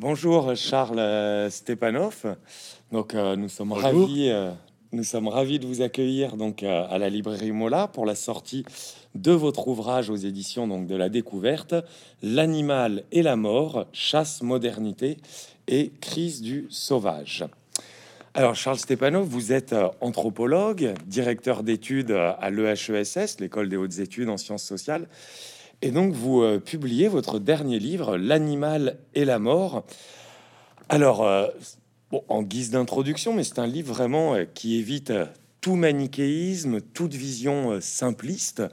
bonjour Charles Stepanov. Donc nous sommes ravis, nous sommes ravis de vous accueillir donc à la librairie Mola pour la sortie de votre ouvrage aux éditions donc de la découverte, l'animal et la mort, chasse, modernité et crise du sauvage. Alors Charles Stepanov, vous êtes euh, anthropologue, directeur d'études euh, à l'EHESS, l'école des hautes études en sciences sociales, et donc vous euh, publiez votre dernier livre, L'animal et la mort. Alors, en guise d'introduction, mais c'est un livre vraiment qui évite tout manichéisme, toute vision simpliste.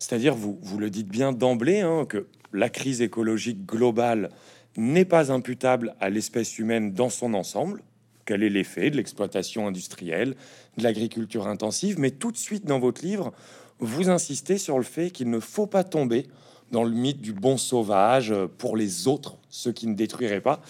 C'est-à-dire, vous, vous le dites bien d'emblée, hein, que la crise écologique globale n'est pas imputable à l'espèce humaine dans son ensemble. Quel est l'effet de l'exploitation industrielle, de l'agriculture intensive Mais tout de suite dans votre livre, vous insistez sur le fait qu'il ne faut pas tomber dans le mythe du bon sauvage pour les autres, ceux qui ne détruiraient pas,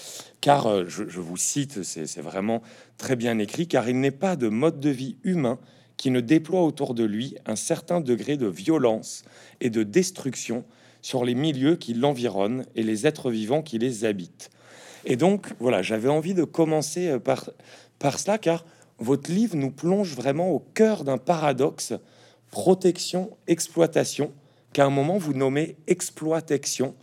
car, euh, je, je vous cite, c'est vraiment très bien écrit, car il n'est pas de mode de vie humain qui ne déploie autour de lui un certain degré de violence et de destruction sur les milieux qui l'environnent et les êtres vivants qui les habitent. Et donc, voilà, j'avais envie de commencer euh, par, par cela, car votre livre nous plonge vraiment au cœur d'un paradoxe, protection, exploitation, qu'à un moment vous nommez exploitation.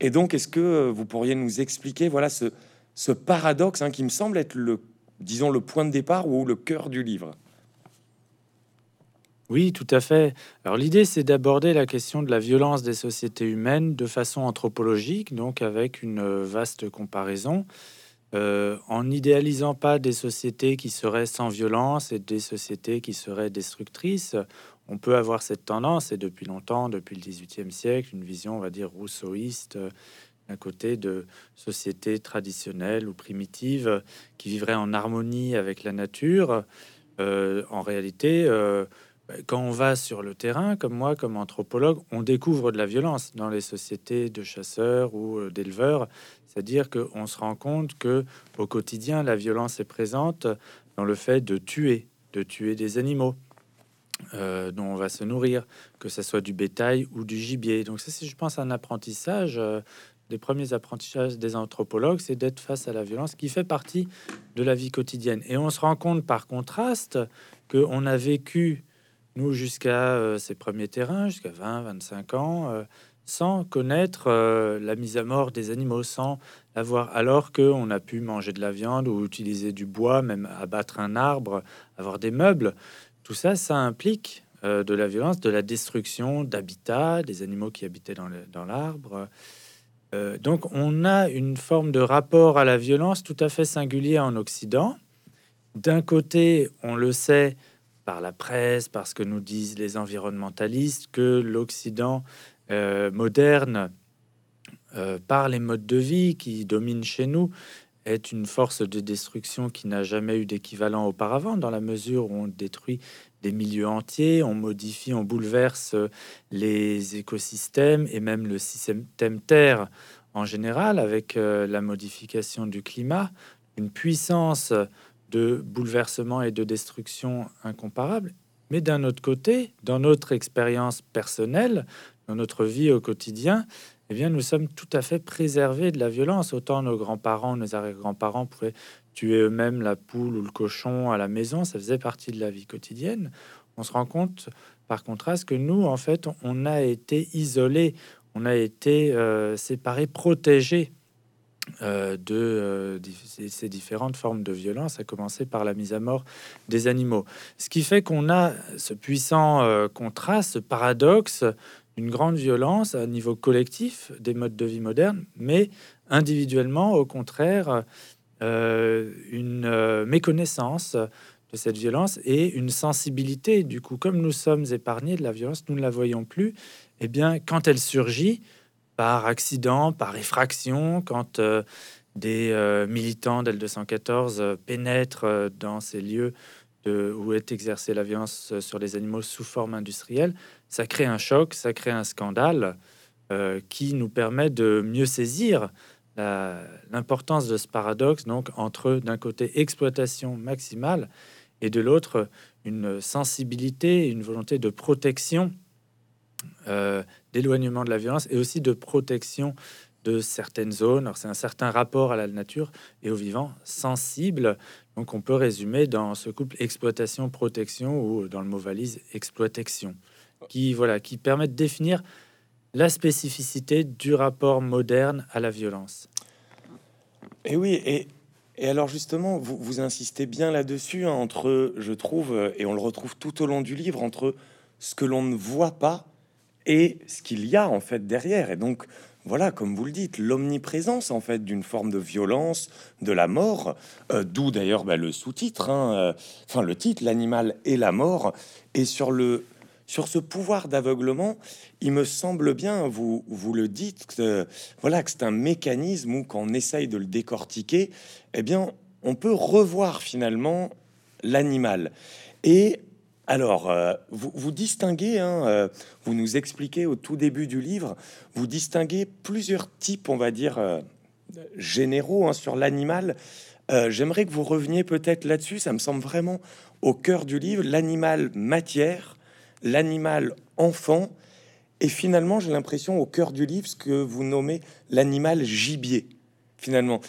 Et donc, est-ce que euh, vous pourriez nous expliquer, voilà, ce, ce paradoxe hein, qui me semble être le, disons, le point de départ ou le cœur du livre? Oui, tout à fait. Alors l'idée, c'est d'aborder la question de la violence des sociétés humaines de façon anthropologique, donc avec une euh, vaste comparaison, euh, en n'idéalisant pas des sociétés qui seraient sans violence et des sociétés qui seraient destructrices. On peut avoir cette tendance, et depuis longtemps, depuis le XVIIIe siècle, une vision, on va dire, rousseauiste, euh, d'un côté de sociétés traditionnelles ou primitives qui vivraient en harmonie avec la nature. en réalité, quand on va sur le terrain, comme moi, comme anthropologue, on découvre de la violence dans les sociétés de chasseurs ou euh, d'éleveurs. C'est-à-dire qu'on se rend compte que au quotidien, la violence est présente dans le fait de tuer, de tuer des animaux euh, dont on va se nourrir, que ce soit du bétail ou du gibier. Donc ça, c'est, je pense, un apprentissage. Euh, des premiers apprentissages des anthropologues, c'est d'être face à la violence qui fait partie de la vie quotidienne. Et on se rend compte par contraste qu'on a vécu nous, jusqu'à euh, ces premiers terrains, jusqu'à 20, 25 ans, sans connaître la mise à mort des animaux, sans avoir, alors qu'on a pu manger de la viande ou utiliser du bois, même abattre un arbre, avoir des meubles. Tout ça, ça implique de la violence, de la destruction d'habitats, des animaux qui habitaient dans l'arbre. donc on a une forme de rapport à la violence tout à fait singulier en Occident. D'un côté, on le sait, par la presse, parce que nous disent les environnementalistes, que l'Occident euh, moderne, euh, par les modes de vie qui dominent chez nous, est une force de destruction qui n'a jamais eu d'équivalent auparavant, dans la mesure où on détruit des milieux entiers, on modifie, on bouleverse les écosystèmes et même le système Terre en général, avec euh, la modification du climat, une puissance de bouleversement et de destruction incomparables. Mais d'un autre côté, dans notre expérience personnelle, dans notre vie au quotidien, eh bien, nous sommes tout à fait préservés de la violence. Autant nos grands-parents, nos arrière-grands-parents pouvaient tuer eux-mêmes la poule ou le cochon à la maison, ça faisait partie de la vie quotidienne. On se rend compte, par contraste, que nous, en fait, on a été isolés, on a été euh, séparés, protégés euh, de euh, ces différentes formes de violence, à commencer par la mise à mort des animaux. Ce qui fait qu'on a ce puissant euh, contraste, ce paradoxe une grande violence à niveau collectif des modes de vie modernes, mais individuellement, au contraire, une méconnaissance de cette violence et une sensibilité. Du coup, comme nous sommes épargnés de la violence, nous ne la voyons plus. Eh bien, quand elle surgit, par accident, par effraction, quand euh, des euh, militants d'L214 euh, pénètrent dans ces lieux où est exercée la violence sur les animaux sous forme industrielle, ça crée un choc, ça crée un scandale qui nous permet de mieux saisir l'importance de ce paradoxe, donc entre d'un côté exploitation maximale et de l'autre une sensibilité, une volonté de protection d'éloignement de la violence et aussi de protection de certaines zones. C'est un certain rapport à la nature et au vivant sensible. Donc on peut résumer dans ce couple exploitation-protection ou dans le mot valise exploitation, qui voilà, qui permet de définir la spécificité du rapport moderne à la violence. Et oui, et, et alors justement, vous, vous insistez bien là-dessus, hein, entre, je trouve, et on le retrouve tout au long du livre, entre ce que l'on ne voit pas et ce qu'il y a en fait derrière. Et donc, voilà, comme vous le dites, l'omniprésence en fait d'une forme de violence, de la mort, euh, d'où d'ailleurs bah, le sous-titre, hein, euh, enfin le titre, l'animal et la mort. Et sur le sur ce pouvoir d'aveuglement, il me semble bien, vous vous le dites, que, voilà que c'est un mécanisme où quand on essaye de le décortiquer, eh bien, on peut revoir finalement l'animal et alors, euh, vous, distinguez, hein, euh, vous nous expliquez au tout début du livre, vous distinguez plusieurs types, on va dire, euh, généraux hein, sur l'animal. J'aimerais que vous reveniez peut-être là-dessus, ça me semble vraiment au cœur du livre, l'animal matière, l'animal enfant, et finalement, j'ai l'impression au cœur du livre, ce que vous nommez l'animal gibier. Finalement,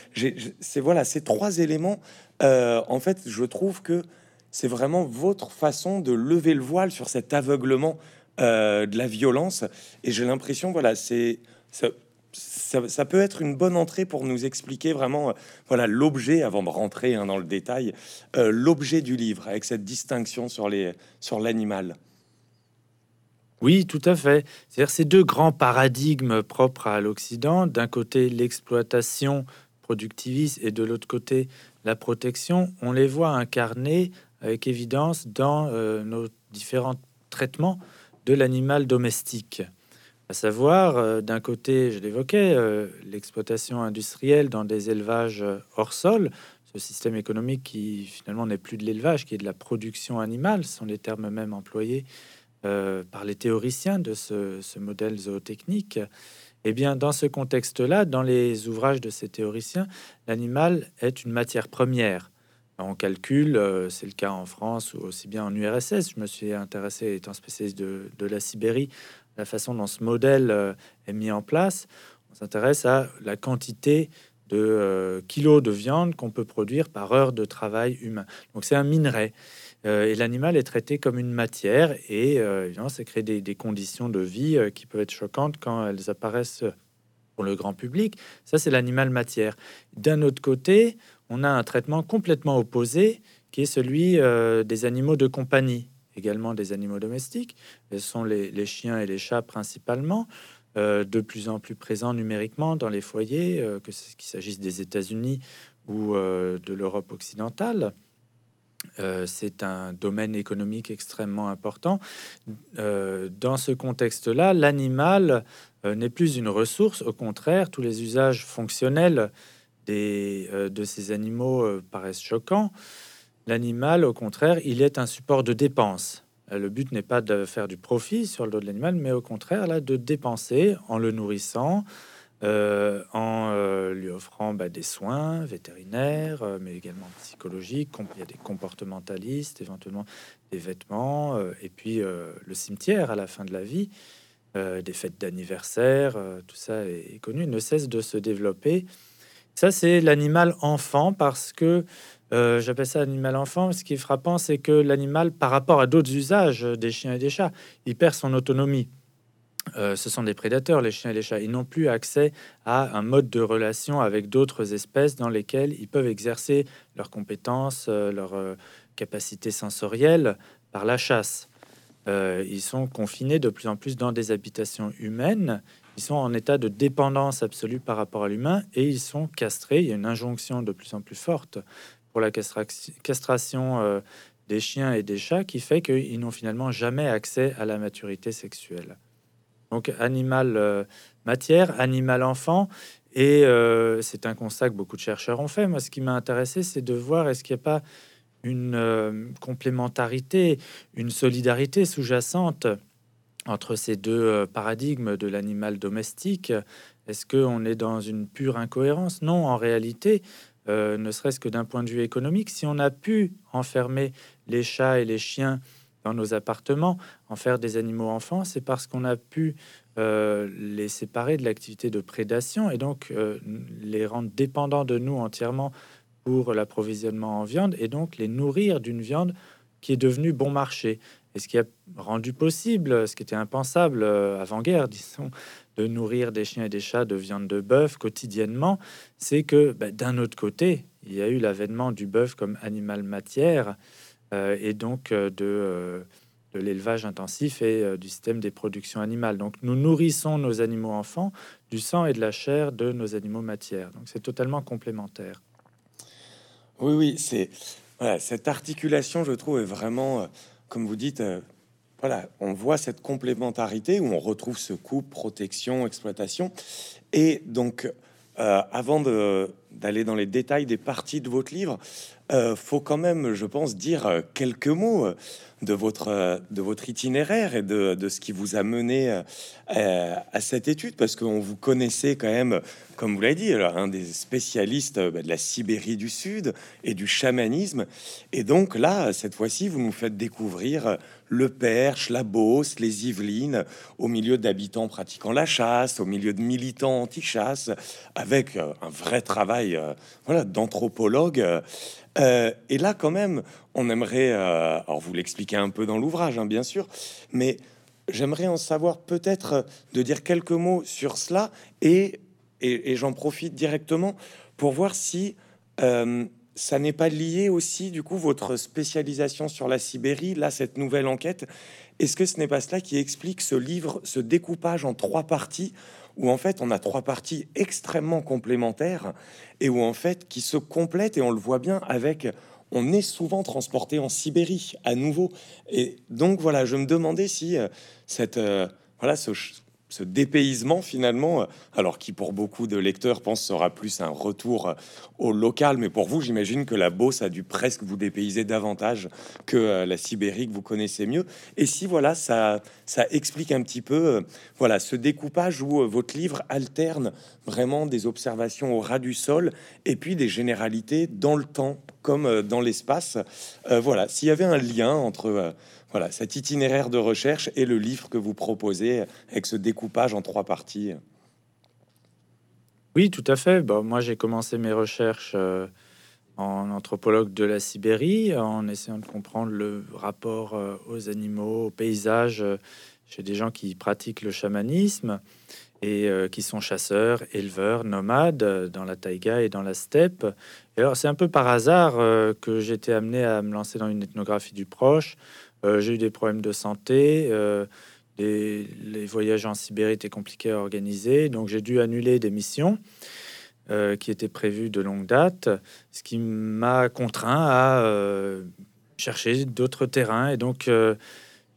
c'est voilà, ces trois éléments, en fait, je trouve que c'est vraiment votre façon de lever le voile sur cet aveuglement euh, de la violence. Et j'ai l'impression, voilà, c'est ça, ça, peut être une bonne entrée pour nous expliquer vraiment, euh, voilà, l'objet, avant de rentrer hein, dans le détail, euh, l'objet du livre, avec cette distinction sur les sur l'animal. Oui, tout à fait. C'est-à-dire ces deux grands paradigmes propres à l'Occident. D'un côté, l'exploitation productiviste et de l'autre côté, la protection. On les voit incarnés avec évidence dans euh, nos différents traitements de l'animal domestique. À savoir, euh, d'un côté, je l'évoquais, euh, l'exploitation industrielle dans des élevages hors sol, ce système économique qui finalement n'est plus de l'élevage, qui est de la production animale, sont les termes même employés par les théoriciens de ce, modèle zootechnique. Eh bien, dans ce contexte-là, dans les ouvrages de ces théoriciens, l'animal est une matière première on calcule, euh, c'est le cas en France ou aussi bien en URSS. Je me suis intéressé, étant spécialiste de, la Sibérie, la façon dont ce modèle euh, est mis en place. On s'intéresse à la quantité de euh, kilos de viande qu'on peut produire par heure de travail humain. Donc c'est un minerai. Et l'animal est traité comme une matière et évidemment, ça crée des, conditions de vie qui peuvent être choquantes quand elles apparaissent pour le grand public. Ça, c'est l'animal matière. D'un autre côté, on a un traitement complètement opposé qui est celui euh, des animaux de compagnie, également des animaux domestiques. Ce sont les, chiens et les chats principalement, euh, de plus en plus présents numériquement dans les foyers, euh, qu'il s'agisse des États-Unis ou de l'Europe occidentale. C'est un domaine économique extrêmement important. dans ce contexte-là, l'animal n'est plus une ressource, au contraire, tous les usages fonctionnels euh, de ces animaux euh, paraissent choquants. L'animal, au contraire, il est un support de dépense. Euh, le but n'est pas de faire du profit sur le dos de l'animal, mais au contraire, là, de dépenser en le nourrissant, en lui offrant bah, des soins vétérinaires, mais également psychologiques. Il y a des comportementalistes, éventuellement des vêtements, et puis le cimetière à la fin de la vie, des fêtes d'anniversaire, tout ça est, connu, ne cesse de se développer ça, c'est l'animal enfant parce que euh, j'appelle ça animal enfant. Ce qui est frappant, c'est que l'animal, par rapport à d'autres usages des chiens et des chats, il perd son autonomie. Euh, ce sont des prédateurs, les chiens et les chats. Ils n'ont plus accès à un mode de relation avec d'autres espèces dans lesquelles ils peuvent exercer leurs compétences, euh, leurs capacités sensorielles par la chasse. ils sont confinés de plus en plus dans des habitations humaines ils sont en état de dépendance absolue par rapport à l'humain et ils sont castrés. Il y a une injonction de plus en plus forte pour la castration euh, des chiens et des chats qui fait qu'ils n'ont finalement jamais accès à la maturité sexuelle. Donc animal euh, matière, animal enfant, et euh, c'est un constat que beaucoup de chercheurs ont fait. Moi, ce qui m'a intéressé, c'est de voir est-ce qu'il n'y a pas une complémentarité, une solidarité sous-jacente entre ces deux euh, paradigmes de l'animal domestique. Est-ce qu'on est dans une pure incohérence? Non, en réalité, euh, ne serait-ce que d'un point de vue économique, si on a pu enfermer les chats et les chiens nos appartements, en faire des animaux enfants, c'est parce qu'on a pu euh, les séparer de l'activité de prédation et donc euh, les rendre dépendants de nous entièrement pour l'approvisionnement en viande et donc les nourrir d'une viande qui est devenue bon marché. Et ce qui a rendu possible, ce qui était impensable euh, avant-guerre, disons, de nourrir des chiens et des chats de viande de bœuf quotidiennement, c'est que bah, d'un autre côté, il y a eu l'avènement du bœuf comme animal matière et donc de de l'élevage intensif et euh, du système des productions animales. Donc nous nourrissons nos animaux enfants du sang et de la chair de nos animaux matières. Donc c'est totalement complémentaire. Oui, oui, c'est voilà, cette articulation, je trouve, est vraiment, euh, comme vous dites, euh, voilà, on voit cette complémentarité où on retrouve ce couple protection, exploitation. Et donc, avant d'aller dans les détails des parties de votre livre, faut quand même, je pense, dire quelques mots de votre, de votre itinéraire et de, de ce qui vous a mené euh, à, cette étude, parce qu'on vous connaissait quand même, comme vous l'avez dit, un des spécialistes bah, de la Sibérie du Sud et du chamanisme. Et donc là, cette fois-ci, vous nous faites découvrir le Perche, la Beauce, les Yvelines, au milieu d'habitants pratiquant la chasse, au milieu de militants anti-chasse, avec euh, un vrai travail euh, voilà, d'anthropologue. et là, quand même, on aimerait, euh, alors vous l'expliquez un peu dans l'ouvrage, hein, bien sûr, mais j'aimerais en savoir peut-être euh, de dire quelques mots sur cela et, et, j'en profite directement pour voir si euh, ça n'est pas lié aussi, du coup, votre spécialisation sur la Sibérie, là, cette nouvelle enquête. Est-ce que ce n'est pas cela qui explique ce livre, ce découpage en trois parties, où en fait on a trois parties extrêmement complémentaires et où en fait qui se complètent et on le voit bien avec on est souvent transporté en Sibérie à nouveau. Et donc voilà, je me demandais si euh, cette euh, voilà ce, ce dépaysement finalement, euh, alors qui pour beaucoup de lecteurs pense sera plus un retour euh, au local, mais pour vous, j'imagine que la Beauce a dû presque vous dépayser davantage que euh, la Sibérie que vous connaissez mieux. Et si voilà, ça, ça explique un petit peu, voilà, ce découpage où votre livre alterne vraiment des observations au ras du sol et puis des généralités dans le temps comme dans l'espace. voilà, s'il y avait un lien entre voilà, cet itinéraire de recherche et le livre que vous proposez avec ce découpage en trois parties. Oui, tout à fait. Bon, moi, j'ai commencé mes recherches euh, en anthropologue de la Sibérie, en essayant de comprendre le rapport euh, aux animaux, aux paysages, euh, chez des gens qui pratiquent le chamanisme et qui sont chasseurs, éleveurs, nomades dans la taïga et dans la steppe. Et alors, c'est un peu par hasard que j'étais amené à me lancer dans une ethnographie du proche, euh, j'ai eu des problèmes de santé. Euh, les, voyages en Sibérie étaient compliqués à organiser, donc j'ai dû annuler des missions euh, qui étaient prévues de longue date, ce qui m'a contraint à chercher d'autres terrains. Et donc,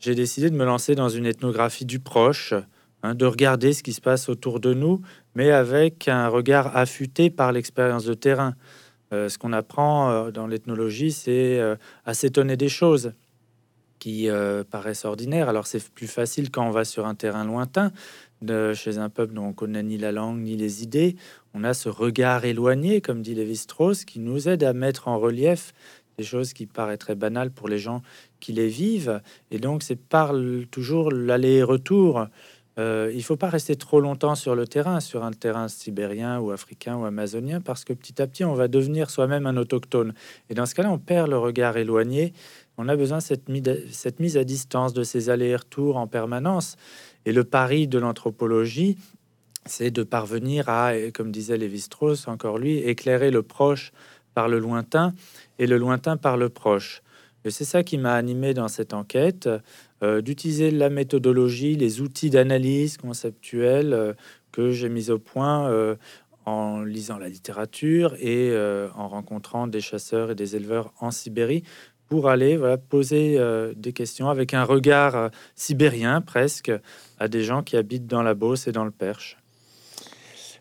j'ai décidé de me lancer dans une ethnographie du proche, hein, de regarder ce qui se passe autour de nous, mais avec un regard affûté par l'expérience de terrain. ce qu'on apprend dans l'ethnologie, c'est à s'étonner des choses qui euh, paraissent ordinaires. Alors c'est plus facile quand on va sur un terrain lointain, de, chez un peuple dont on connaît ni la langue ni les idées. On a ce regard éloigné, comme dit Lévi-Strauss, qui nous aide à mettre en relief des choses qui paraîtraient banales pour les gens qui les vivent. Et donc c'est par toujours l'aller-retour. Euh, il faut pas rester trop longtemps sur le terrain, sur un terrain sibérien ou africain ou amazonien, parce que petit à petit, on va devenir soi-même un autochtone. Et dans ce cas-là, on perd le regard éloigné on a besoin de cette, mise à distance, de ces allers-retours en permanence. Et le pari de l'anthropologie, c'est de parvenir à, comme disait Lévi-Strauss, encore lui, éclairer le proche par le lointain et le lointain par le proche. Et c'est ça qui m'a animé dans cette enquête, euh, d'utiliser la méthodologie, les outils d'analyse conceptuelle euh, que j'ai mis au point euh, en lisant la littérature et en rencontrant des chasseurs et des éleveurs en Sibérie pour aller voilà, poser euh, des questions avec un regard euh, sibérien presque à des gens qui habitent dans la Beauce et dans le Perche.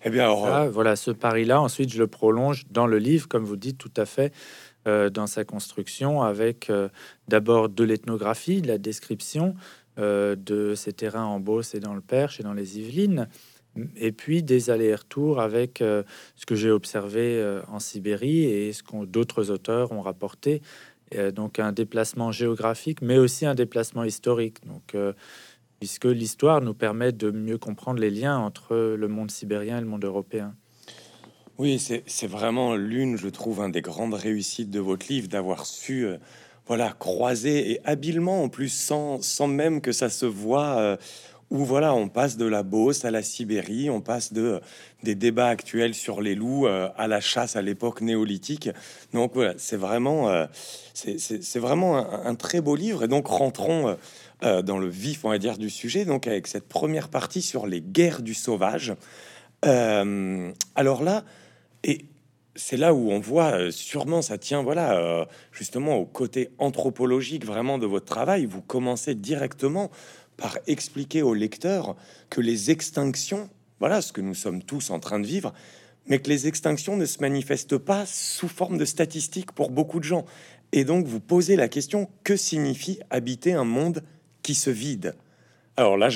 Eh bien, euh, voilà, ce pari-là, ensuite, je le prolonge dans le livre, comme vous dites, tout à fait, dans sa construction, avec d'abord de l'ethnographie, de la description de ces terrains en Beauce et dans le Perche et dans les Yvelines, et puis des allers-retours avec ce que j'ai observé en Sibérie et ce que d'autres auteurs ont rapporté donc un déplacement géographique, mais aussi un déplacement historique. Donc, puisque l'histoire nous permet de mieux comprendre les liens entre le monde sibérien et le monde européen. Oui, c'est vraiment l'une, je trouve, un des grandes réussites de votre livre, d'avoir su, euh, voilà, croiser et habilement, en plus, sans, même que ça se voit, euh, où voilà, on passe de la Beauce à la Sibérie, on passe de des débats actuels sur les loups euh, à la chasse à l'époque néolithique. Donc voilà, c'est vraiment, c'est vraiment un, un, très beau livre. Et donc rentrons dans le vif, on va dire, du sujet. Donc avec cette première partie sur les guerres du sauvage. alors là, et c'est là où on voit euh, sûrement ça tient voilà euh, justement au côté anthropologique vraiment de votre travail. Vous commencez directement par expliquer au lecteur que les extinctions, voilà ce que nous sommes tous en train de vivre, mais que les extinctions ne se manifestent pas sous forme de statistiques pour beaucoup de gens. Et donc vous posez la question que signifie habiter un monde qui se vide? Alors là,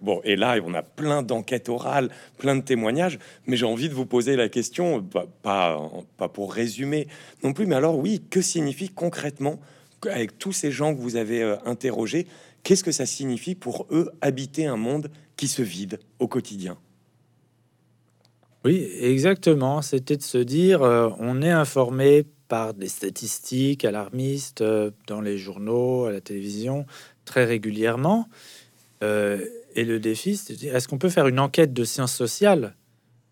bon, et là, on a plein d'enquêtes orales, plein de témoignages, mais j'ai envie de vous poser la question, pas, pas pour résumer non plus, mais alors oui, que signifie concrètement, avec tous ces gens que vous avez euh, interrogés, qu'est-ce que ça signifie pour eux habiter un monde qui se vide au quotidien? Oui, exactement. C'était de se dire, euh, on est informé par des statistiques alarmistes euh, dans les journaux, à la télévision, très régulièrement. Euh, et le défi, c'est est-ce qu'on peut faire une enquête de sciences sociales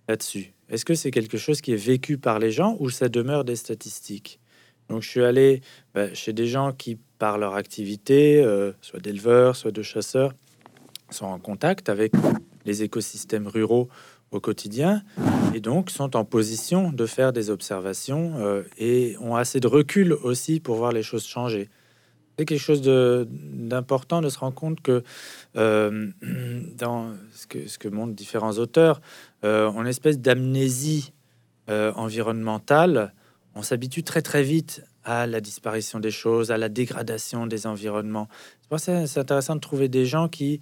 là-dessus? Est-ce que c'est quelque chose qui est vécu par les gens ou ça demeure des statistiques? Donc, je suis allé bah, chez des gens qui, par leur activité, euh, soit d'éleveurs, soit de chasseurs, sont en contact avec les écosystèmes ruraux au quotidien et donc sont en position de faire des observations euh, et ont assez de recul aussi pour voir les choses changer. C'est quelque chose d'important de, se rendre compte que euh, dans ce que, montrent différents auteurs, euh, en espèce d'amnésie euh, environnementale, on s'habitue très très vite à la disparition des choses, à la dégradation des environnements. C'est intéressant de trouver des gens qui,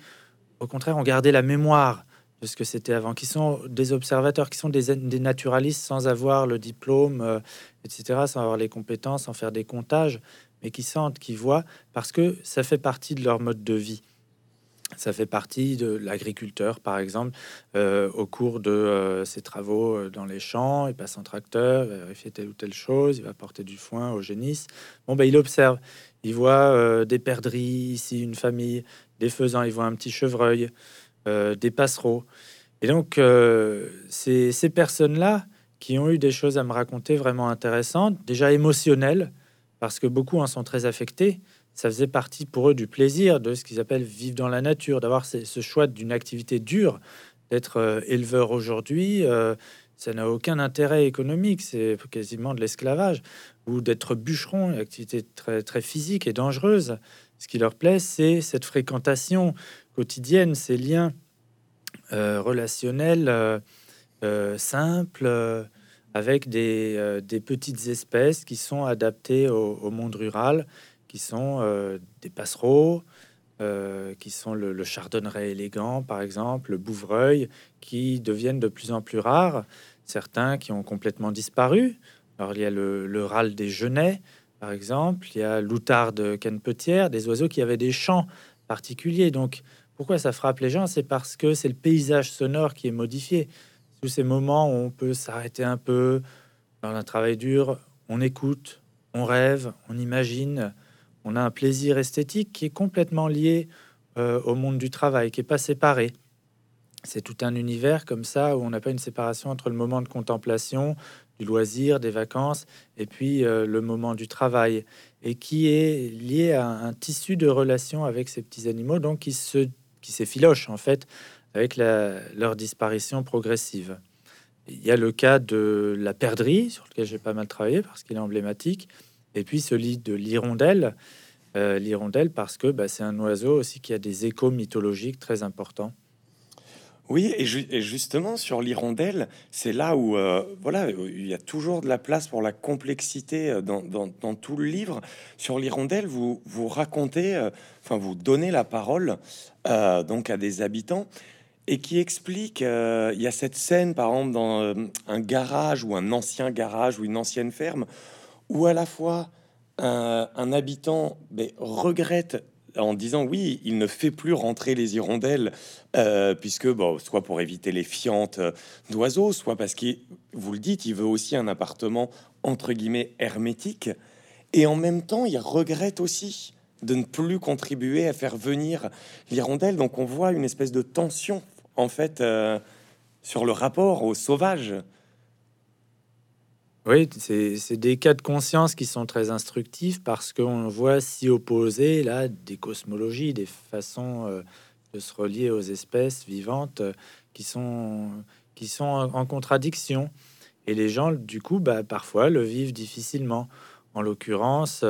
au contraire, ont gardé la mémoire de ce que c'était avant, qui sont des observateurs, qui sont des, des naturalistes sans avoir le diplôme, etc., sans avoir les compétences, sans faire des comptages, mais qui sentent, qui voient, parce que ça fait partie de leur mode de vie. Ça fait partie de l'agriculteur, par exemple, euh, au cours de euh, ses travaux euh, dans les champs, il passe en tracteur, il va vérifier telle ou telle chose, il va porter du foin au génisse. Bon, ben, il observe, il voit des perdrix ici, une famille, des faisans, il voit un petit chevreuil, des passereaux. Et donc, c'est ces personnes-là qui ont eu des choses à me raconter vraiment intéressantes, déjà émotionnelles, parce que beaucoup en sont très affectés. Ça faisait partie pour eux du plaisir de ce qu'ils appellent vivre dans la nature, d'avoir ce choix d'une activité dure, d'être euh, éleveur aujourd'hui. Euh, ça n'a aucun intérêt économique, c'est quasiment de l'esclavage, ou d'être bûcheron, une activité très, très physique et dangereuse. Ce qui leur plaît, c'est cette fréquentation quotidienne, ces liens euh, relationnels simples avec euh, des, petites espèces qui sont adaptées au, monde rural, qui sont euh, des passereaux, euh, qui sont le, chardonneret élégant, par exemple, le bouvreuil, qui deviennent de plus en plus rares. Certains qui ont complètement disparu. Alors, il y a le, râle des genêts, par exemple. Il y a l'outarde canepetière, des oiseaux qui avaient des chants particuliers. Donc, pourquoi ça frappe les gens? C'est parce que c'est le paysage sonore qui est modifié tous ces moments où on peut s'arrêter un peu dans un travail dur, on écoute, on rêve, on imagine, on a un plaisir esthétique qui est complètement lié euh, au monde du travail, qui est pas séparé. C'est tout un univers comme ça où on n'a pas une séparation entre le moment de contemplation, du loisir, des vacances, et puis euh, le moment du travail, et qui est lié à un tissu de relations avec ces petits animaux, donc qui se qui s'effiloche en fait avec leur disparition progressive. Il y a le cas de la perdrix, sur lequel j'ai pas mal travaillé parce qu'il est emblématique, et puis celui de l'hirondelle, euh, l'hirondelle parce que bah, c'est un oiseau aussi qui a des échos mythologiques très importants. Oui, et, justement sur l'hirondelle, c'est là où euh, voilà, il y a toujours de la place pour la complexité euh, dans, tout le livre. Sur l'hirondelle, vous vous racontez, enfin vous donnez la parole donc à des habitants et qui explique, euh, il y a cette scène par exemple dans euh, un garage ou un ancien garage ou une ancienne ferme, où à la fois un, habitant ben, regrette en disant oui, il ne fait plus rentrer les hirondelles, euh, puisque bon, soit pour éviter les fientes d'oiseaux, soit parce qu'il, vous le dites, il veut aussi un appartement entre guillemets hermétique, et en même temps, il regrette aussi de ne plus contribuer à faire venir l'hirondelle. Donc on voit une espèce de tension en fait euh, sur le rapport au sauvage. Oui, c'est des cas de conscience qui sont très instructifs parce qu'on voit s'y opposer là des cosmologies, des façons euh, de se relier aux espèces vivantes euh, qui sont qui sont en, contradiction. Et les gens, du coup, bah, parfois le vivent difficilement. En l'occurrence,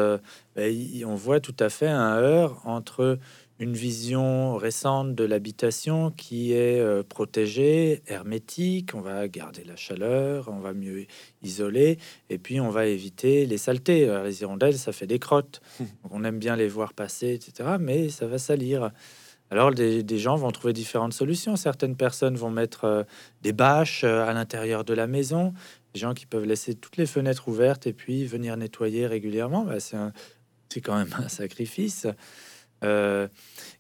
bah, on voit tout à fait un heurt entre une vision récente de l'habitation qui est euh, protégée, hermétique, on va garder la chaleur, on va mieux isoler, et puis on va éviter les saletés. les hirondelles, ça fait des crottes, on aime bien les voir passer, etc., mais ça va salir. Alors des, gens vont trouver différentes solutions. Certaines personnes vont mettre euh, des bâches euh, à l'intérieur de la maison, des gens qui peuvent laisser toutes les fenêtres ouvertes et puis venir nettoyer régulièrement. Bah, c'est quand même un sacrifice. Euh,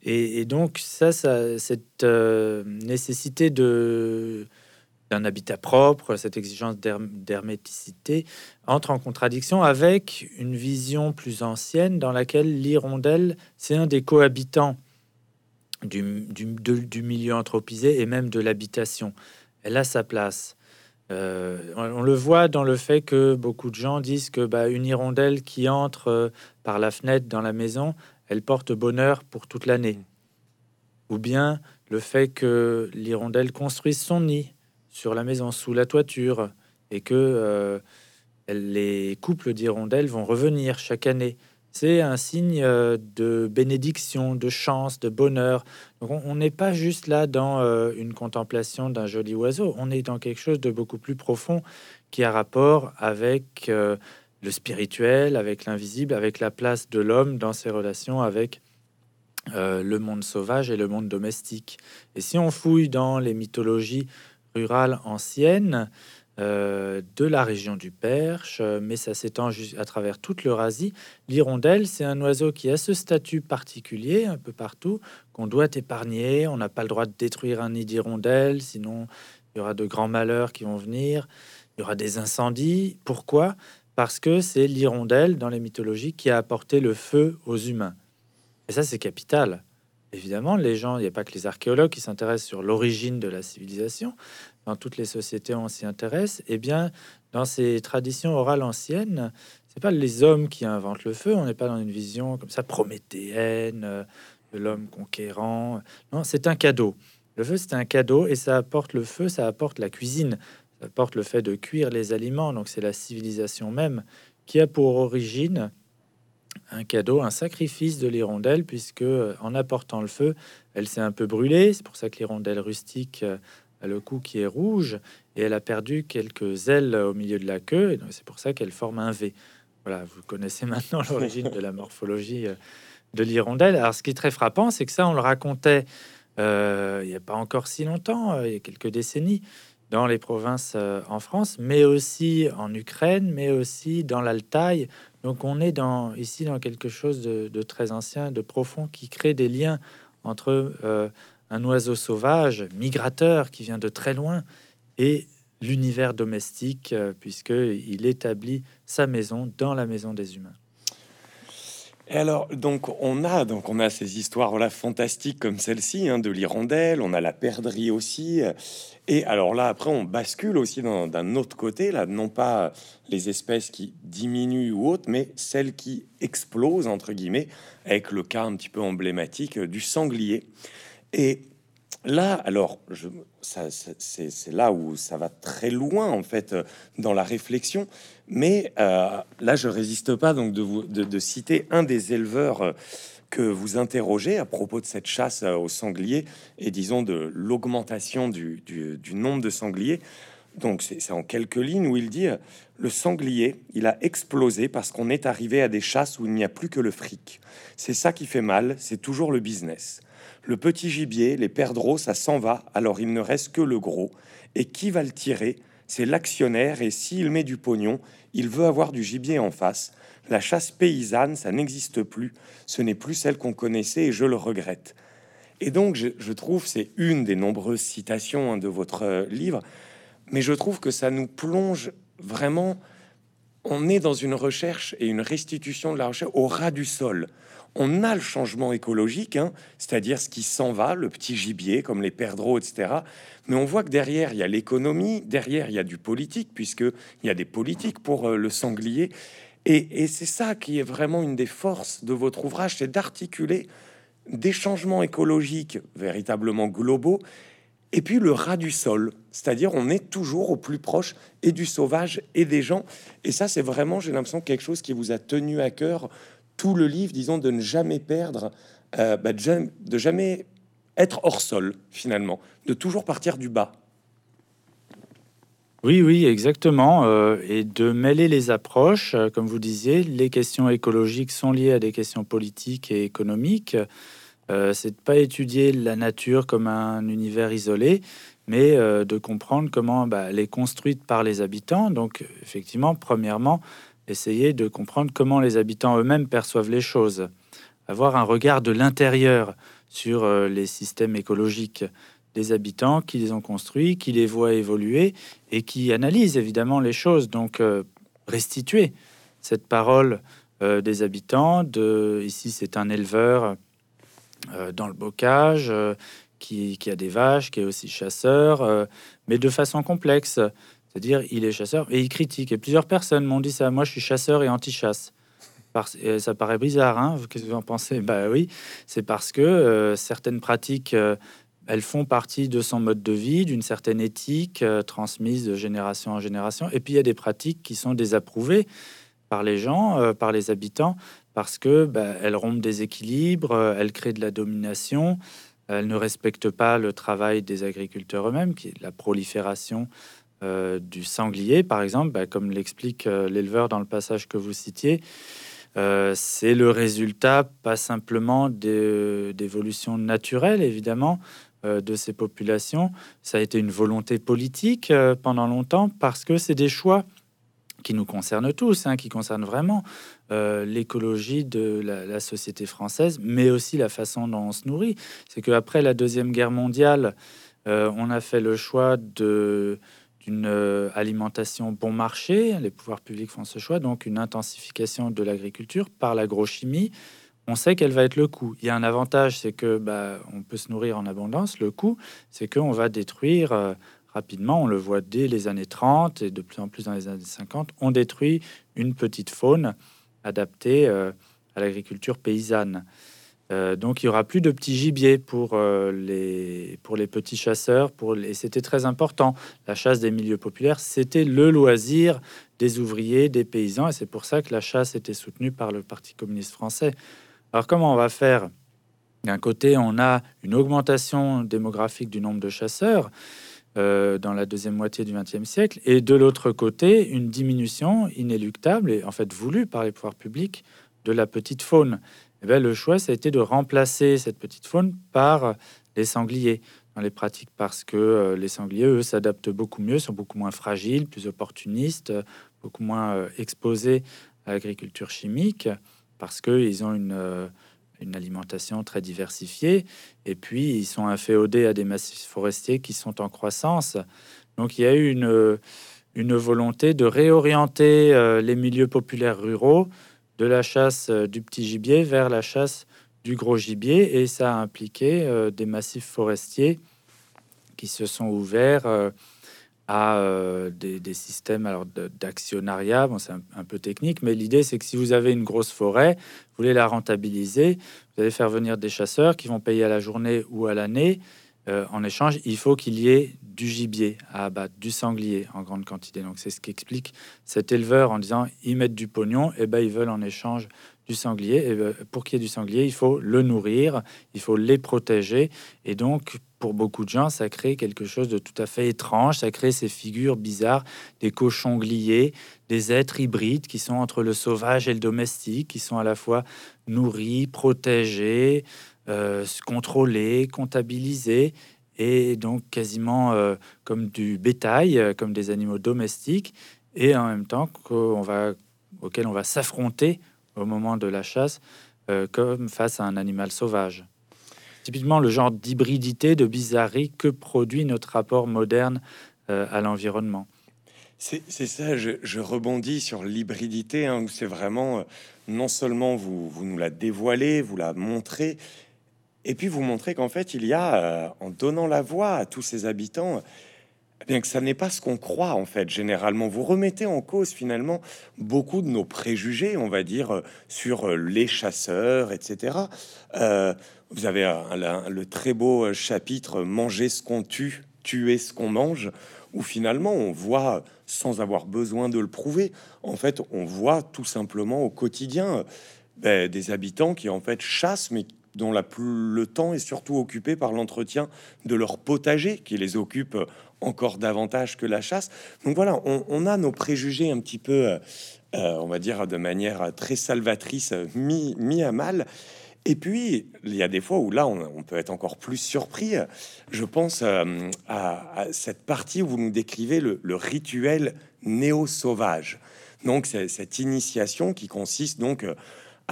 et, donc ça, cette euh, nécessité d'un habitat propre, cette exigence d'herméticité entre en contradiction avec une vision plus ancienne dans laquelle l'hirondelle, c'est un des cohabitants du, milieu anthropisé et même de l'habitation. Elle a sa place. Euh, on, le voit dans le fait que beaucoup de gens disent que bah, une hirondelle qui entre par la fenêtre dans la maison, elle porte bonheur pour toute l'année. Ou bien le fait que l'hirondelle construise son nid sur la maison, sous la toiture, et que euh, les couples d'hirondelles vont revenir chaque année. C'est un signe euh, de bénédiction, de chance, de bonheur. Donc on n'est pas juste là dans euh, une contemplation d'un joli oiseau, on est dans quelque chose de beaucoup plus profond qui a rapport avec le spirituel, avec l'invisible, avec la place de l'homme dans ses relations avec euh, le monde sauvage et le monde domestique. Et si on fouille dans les mythologies rurales anciennes euh, de la région du Perche, euh, mais ça s'étend à travers toute l'Eurasie, l'hirondelle, c'est un oiseau qui a ce statut particulier un peu partout, qu'on doit épargner. On n'a pas le droit de détruire un nid d'hirondelle, sinon il y aura de grands malheurs qui vont venir. Il y aura des incendies. Pourquoi? Parce que c'est l'hirondelle dans les mythologies qui a apporté le feu aux humains. Et ça, c'est capital. Évidemment, les gens, il n'y a pas que les archéologues qui s'intéressent sur l'origine de la civilisation. Dans toutes les sociétés, on s'y intéresse. Eh bien, dans ces traditions orales anciennes, c'est pas les hommes qui inventent le feu. On n'est pas dans une vision comme ça prométhéenne euh, de l'homme conquérant. Non, c'est un cadeau. Le feu, c'est un cadeau et ça apporte le feu, ça apporte la cuisine, porte le fait de cuire les aliments. Donc c'est la civilisation même qui a pour origine un cadeau, un sacrifice de l'hirondelle, puisque euh, en apportant le feu, elle s'est un peu brûlée. C'est pour ça que l'hirondelle rustique euh, a le cou qui est rouge et elle a perdu quelques ailes au milieu de la queue. Et c'est pour ça qu'elle forme un V. Voilà, vous connaissez maintenant l'origine de la morphologie euh, de l'hirondelle. Alors, ce qui est très frappant, c'est que ça, on le racontait il n'y a pas encore si longtemps, il y a quelques décennies dans les provinces euh, en France, mais aussi en Ukraine, mais aussi dans l'Altaï. Donc on est dans, ici dans quelque chose de, très ancien, de profond, qui crée des liens entre euh, un oiseau sauvage, migrateur, qui vient de très loin, et l'univers domestique, euh, puisqu'il établit sa maison dans la maison des humains. Et alors, donc on a donc on a ces histoires voilà fantastiques comme celle-ci hein, de l'hirondelle, on a la perdrix aussi. Et alors là, après, on bascule aussi d'un autre côté, là, non pas les espèces qui diminuent ou autres, mais celles qui explosent entre guillemets, avec le cas un petit peu emblématique du sanglier. Et Là, alors, c'est là où ça va très loin en fait dans la réflexion, mais euh, là, je résiste pas donc de, vous, de, citer un des éleveurs euh, que vous interrogez à propos de cette chasse au sanglier et disons de l'augmentation du, du, nombre de sangliers. Donc, c'est en quelques lignes où il dit le sanglier, il a explosé parce qu'on est arrivé à des chasses où il n'y a plus que le fric. C'est ça qui fait mal, c'est toujours le business. Le petit gibier, les perdreaux, ça s'en va, alors il ne reste que le gros. Et qui va le tirer? C'est l'actionnaire, et s'il met du pognon, Il veut avoir du gibier en face. La chasse paysanne, ça n'existe plus. Ce n'est plus celle qu'on connaissait et je le regrette. Et donc, je, trouve, c'est une des nombreuses citations hein, de votre euh, livre, mais je trouve que ça nous plonge vraiment. On est dans une recherche et une restitution de la recherche au ras du sol. On a le changement écologique, hein, c'est-à-dire ce qui s'en va, le petit gibier, comme les perdreaux, etc. Mais on voit que derrière, il y a l'économie, derrière, il y a du politique, puisqu'il y a des politiques pour euh, le sanglier. Et, et c'est ça qui est vraiment une des forces de votre ouvrage, c'est d'articuler des changements écologiques véritablement globaux, et puis le ras du sol, c'est-à-dire on est toujours au plus proche et du sauvage et des gens. Et ça, c'est vraiment, j'ai l'impression, quelque chose qui vous a tenu à cœur tout le livre, disons, de ne jamais perdre, euh, bah, de jamais être hors sol, finalement, de toujours partir du bas. Oui, oui, exactement. Euh, et de mêler les approches, euh, comme vous disiez, les questions écologiques sont liées à des questions politiques et économiques. C'est de pas étudier la nature comme un univers isolé, mais de comprendre comment bah, elle est construite par les habitants. Donc, effectivement, premièrement, essayer de comprendre comment les habitants eux-mêmes perçoivent les choses, avoir un regard de l'intérieur sur les systèmes écologiques des habitants qui les ont construits, qui les voient évoluer et qui analysent évidemment les choses. Donc, euh, restituer cette parole euh, des habitants. Ici, c'est un éleveur euh, dans le bocage qui, a des vaches, qui est aussi chasseur, mais de façon complexe. C'est-à-dire, il est chasseur et il critique. Et plusieurs personnes m'ont dit ça. Moi, je suis chasseur et anti-chasse. Ça paraît bizarre, hein Qu'est-ce que vous en pensez? Bah oui, c'est parce que certaines pratiques elles font partie de son mode de vie, d'une certaine éthique euh, transmise de génération en génération. Et puis il y a des pratiques qui sont désapprouvées par les gens, euh, par les habitants, parce que bah, elles rompent des équilibres, euh, elles créent de la domination, elles ne respectent pas le travail des agriculteurs eux-mêmes, qui est la prolifération du sanglier, par exemple, bah, comme l'explique l'éleveur dans le passage que vous citiez. c'est le résultat pas simplement d'évolution naturelle, évidemment, euh, de ces populations. Ça a été une volonté politique euh, pendant longtemps parce que c'est des choix qui nous concernent tous, hein, qui concernent vraiment euh, l'écologie de la, société française, mais aussi la façon dont on se nourrit. C'est qu'après la Deuxième Guerre mondiale, on a fait le choix de d'une alimentation bon marché. Les pouvoirs publics font ce choix, donc une intensification de l'agriculture par l'agrochimie, on sait quel va être le coût. Il y a un avantage, c'est que bah, on peut se nourrir en abondance. Le coût, c'est qu'on va détruire euh, rapidement. On le voit dès les années 30 et de plus en plus dans les années 50. On détruit une petite faune adaptée euh, à l'agriculture paysanne. Euh, donc il y aura plus de petits gibiers pour les pour les petits chasseurs. Les... c'était très important. La chasse des milieux populaires, c'était le loisir des ouvriers, des paysans, et c'est pour ça que la chasse était soutenue par le Parti communiste français. Alors comment on va faire? D'un côté, on a une augmentation démographique du nombre de chasseurs euh, dans la deuxième moitié du XXe siècle, et de l'autre côté, une diminution inéluctable et en fait voulue par les pouvoirs publics de la petite faune. Eh bien, le choix, ça a été de remplacer cette petite faune par les sangliers dans les pratiques parce que euh, les sangliers, eux, s'adaptent beaucoup mieux, sont beaucoup moins fragiles, plus opportunistes, beaucoup moins euh, exposés à l'agriculture chimique parce qu'ils ont une, euh, alimentation très diversifiée et puis ils sont inféodés à des massifs forestiers qui sont en croissance. Donc il y a eu une, volonté de réorienter euh, les milieux populaires ruraux de la chasse euh, du petit gibier vers la chasse du gros gibier et ça a impliqué des massifs forestiers qui se sont ouverts à euh, des, systèmes alors d'actionnariat. Bon, c'est un, peu technique, mais l'idée c'est que si vous avez une grosse forêt, vous voulez la rentabiliser, vous allez faire venir des chasseurs qui vont payer à la journée ou à l'année. Euh, en échange, il faut qu'il y ait du gibier à abattre, du sanglier en grande quantité. Donc c'est ce qui explique cet éleveur en disant ils mettent du pognon, et ben ils veulent en échange du sanglier. Et ben, pour qu'il y ait du sanglier, il faut le nourrir, il faut les protéger, et donc pour beaucoup de gens, ça crée quelque chose de tout à fait étrange. Ça crée ces figures bizarres, des cochons gliés, des êtres hybrides qui sont entre le sauvage et le domestique, qui sont à la fois nourris, protégés, euh, contrôlés, comptabilisés, et donc quasiment euh, comme du bétail, euh, comme des animaux domestiques. et en même temps qu'on va, auquel on va s'affronter au moment de la chasse, euh, comme face à un animal sauvage. Typiquement le genre d'hybridité, de bizarrerie que produit notre rapport moderne à l'environnement. C'est ça, je, rebondis sur l'hybridité, hein, c'est vraiment, non seulement vous nous la dévoilez, vous la montrez, et puis vous montrez qu'en fait, il y a, en donnant la voix à tous ces habitants, eh bien que ça n'est pas ce qu'on croit en fait généralement. Vous remettez en cause finalement beaucoup de nos préjugés, on va dire, euh, sur euh, les chasseurs, etc. Euh, vous avez le très beau chapitre Manger ce qu'on tue, tuer ce qu'on mange, où finalement on voit, sans avoir besoin de le prouver, en fait on voit tout simplement au quotidien ben, des habitants qui en fait chassent, mais dont le temps est surtout occupé par l'entretien de leur potager, qui les occupe encore davantage que la chasse. Donc voilà, on, a nos préjugés un petit peu, euh, euh, on va dire de manière très salvatrice, mis, à mal. Et puis, il y a des fois où là, on, peut être encore plus surpris. Je pense euh, à, cette partie où vous nous décrivez le, rituel néo-sauvage. Donc, cette initiation qui consiste donc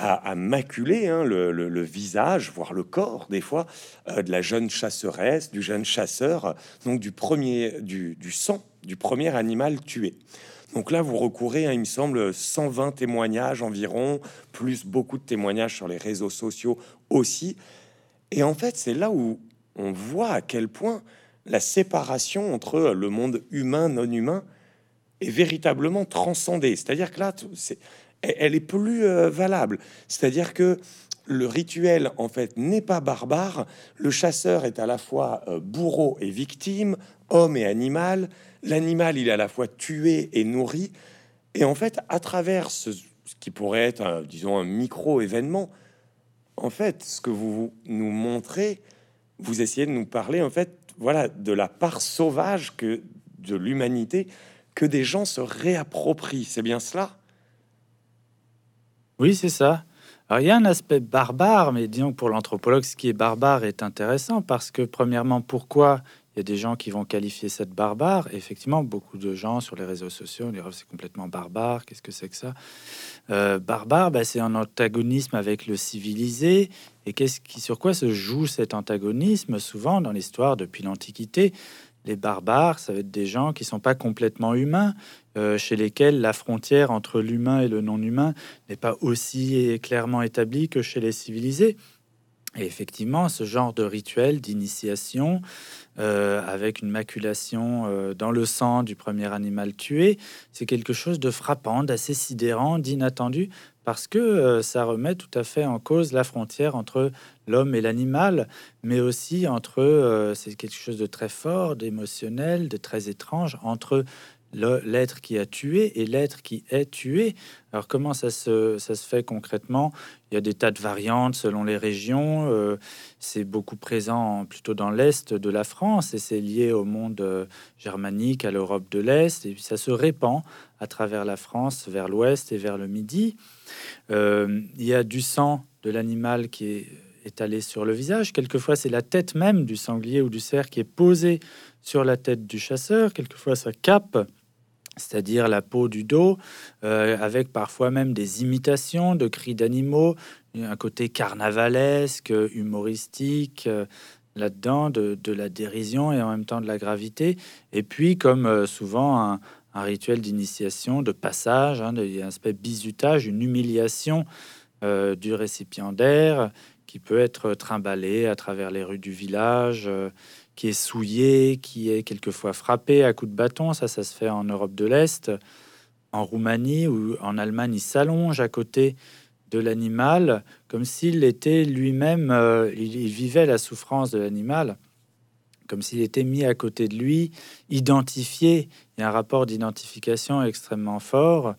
à, maculer hein, le, visage, voire le corps, des fois, euh, de la jeune chasseresse, du jeune chasseur, donc du premier, du, sang du premier animal tué. Donc là, vous recourez à, il me semble, 120 témoignages environ, plus beaucoup de témoignages sur les réseaux sociaux aussi. Et en fait, c'est là où on voit à quel point la séparation entre le monde humain, non humain, est véritablement transcendée. C'est-à-dire que là, elle est plus euh, valable. C'est-à-dire que le rituel, en fait, n'est pas barbare. Le chasseur est à la fois euh, bourreau et victime, homme et animal. L'animal, il est à la fois tué et nourri. Et en fait, à travers ce, qui pourrait être, disons, un micro-événement, en fait, ce que vous nous montrez, vous essayez de nous parler, en fait, voilà, de la part sauvage que de l'humanité que des gens se réapproprient. C'est bien cela? Oui, c'est ça. Alors, il y a un aspect barbare, mais disons que pour l'anthropologue, ce qui est barbare est intéressant parce que, premièrement, pourquoi il y a des gens qui vont qualifier cette barbare? Effectivement, beaucoup de gens sur les réseaux sociaux disent c'est complètement barbare. Qu'est-ce que c'est que ça? Euh, Barbare, bah, c'est un antagonisme avec le civilisé. Et qu'est-ce qui, sur quoi se joue cet antagonisme? Souvent dans l'histoire depuis l'Antiquité, les barbares, ça va être des gens qui sont pas complètement humains, euh, chez lesquels la frontière entre l'humain et le non-humain n'est pas aussi clairement établie que chez les civilisés. Et effectivement, ce genre de rituel d'initiation, euh, avec une maculation euh, dans le sang du premier animal tué, c'est quelque chose de frappant, d'assez sidérant, d'inattendu, parce que ça remet tout à fait en cause la frontière entre l'homme et l'animal, mais aussi entre, c'est quelque chose de très fort, d'émotionnel, de très étrange, entre l'être qui a tué et l'être qui est tué. Alors comment ça se, ça se fait concrètement? Il y a des tas de variantes selon les régions. Euh, c'est beaucoup présent plutôt dans l'est de la France et c'est lié au monde euh, germanique, à l'Europe de l'Est. Et puis ça se répand à travers la France vers l'ouest et vers le midi. Euh, il y a du sang de l'animal qui est étalé sur le visage. Quelquefois, c'est la tête même du sanglier ou du cerf qui est posée sur la tête du chasseur. Quelquefois, ça cape c'est-à-dire la peau du dos, euh, avec parfois même des imitations de cris d'animaux, un côté carnavalesque, humoristique euh, là-dedans, de, la dérision et en même temps de la gravité. Et puis, comme euh, souvent, un, rituel d'initiation, de passage, hein, un aspect bizutage, une humiliation du récipiendaire qui peut être trimballé à travers les rues du village qui est souillé, qui est quelquefois frappé à coups de bâton. Ça, ça se fait en Europe de l'Est, en Roumanie ou en Allemagne. Il s'allonge à côté de l'animal comme s'il était lui-même, euh, il, vivait la souffrance de l'animal, comme s'il était mis à côté de lui, identifié. Il y a un rapport d'identification extrêmement fort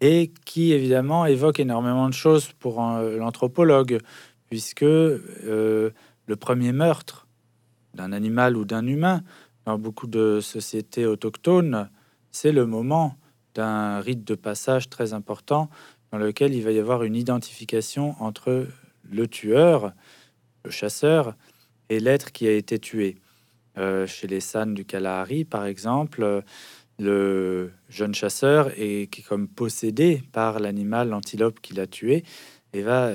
et qui évidemment évoque énormément de choses pour l'anthropologue, puisque euh, le premier meurtre d'un animal ou d'un humain, dans beaucoup de sociétés autochtones, c'est le moment d'un rite de passage très important dans lequel il va y avoir une identification entre le tueur, le chasseur, et l'être qui a été tué. Euh, chez les San du Kalahari, par exemple, le jeune chasseur est, comme possédé par l'animal, l'antilope qu'il a tué, et va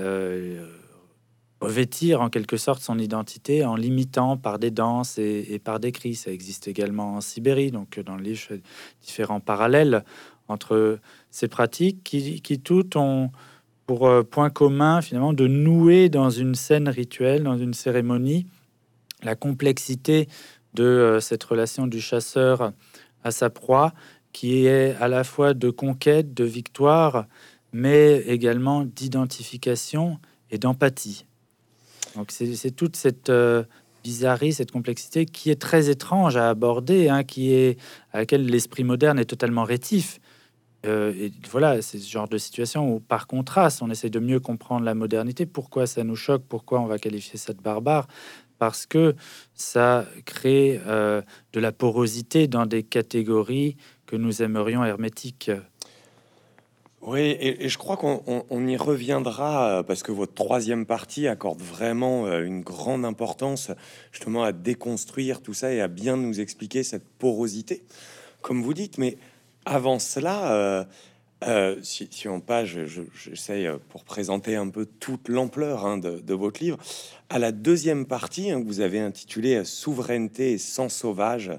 revêtir en quelque sorte son identité en l'imitant par des danses et, par des cris. Ça existe également en Sibérie, donc dans le fais différents parallèles entre ces pratiques qui, qui toutes ont pour euh, point commun finalement de nouer dans une scène rituelle, dans une cérémonie, la complexité de euh, cette relation du chasseur à sa proie, qui est à la fois de conquête, de victoire, mais également d'identification et d'empathie. Donc c'est toute cette euh, bizarrerie, cette complexité qui est très étrange à aborder, hein, qui est à laquelle l'esprit moderne est totalement rétif. Euh, et voilà, c'est ce genre de situation où, par contraste, on essaie de mieux comprendre la modernité. Pourquoi ça nous choque? Pourquoi on va qualifier ça de barbare? Parce que ça crée euh, de la porosité dans des catégories que nous aimerions hermétiques. Oui, et, je crois qu'on y reviendra euh, parce que votre troisième partie accorde vraiment euh, une grande importance justement à déconstruire tout ça et à bien nous expliquer cette porosité, comme vous dites. Mais avant cela, euh, euh, si, on passe, j'essaye euh, pour présenter un peu toute l'ampleur hein, de, votre livre. À la deuxième partie, hein, vous avez intitulée Souveraineté sans sauvage,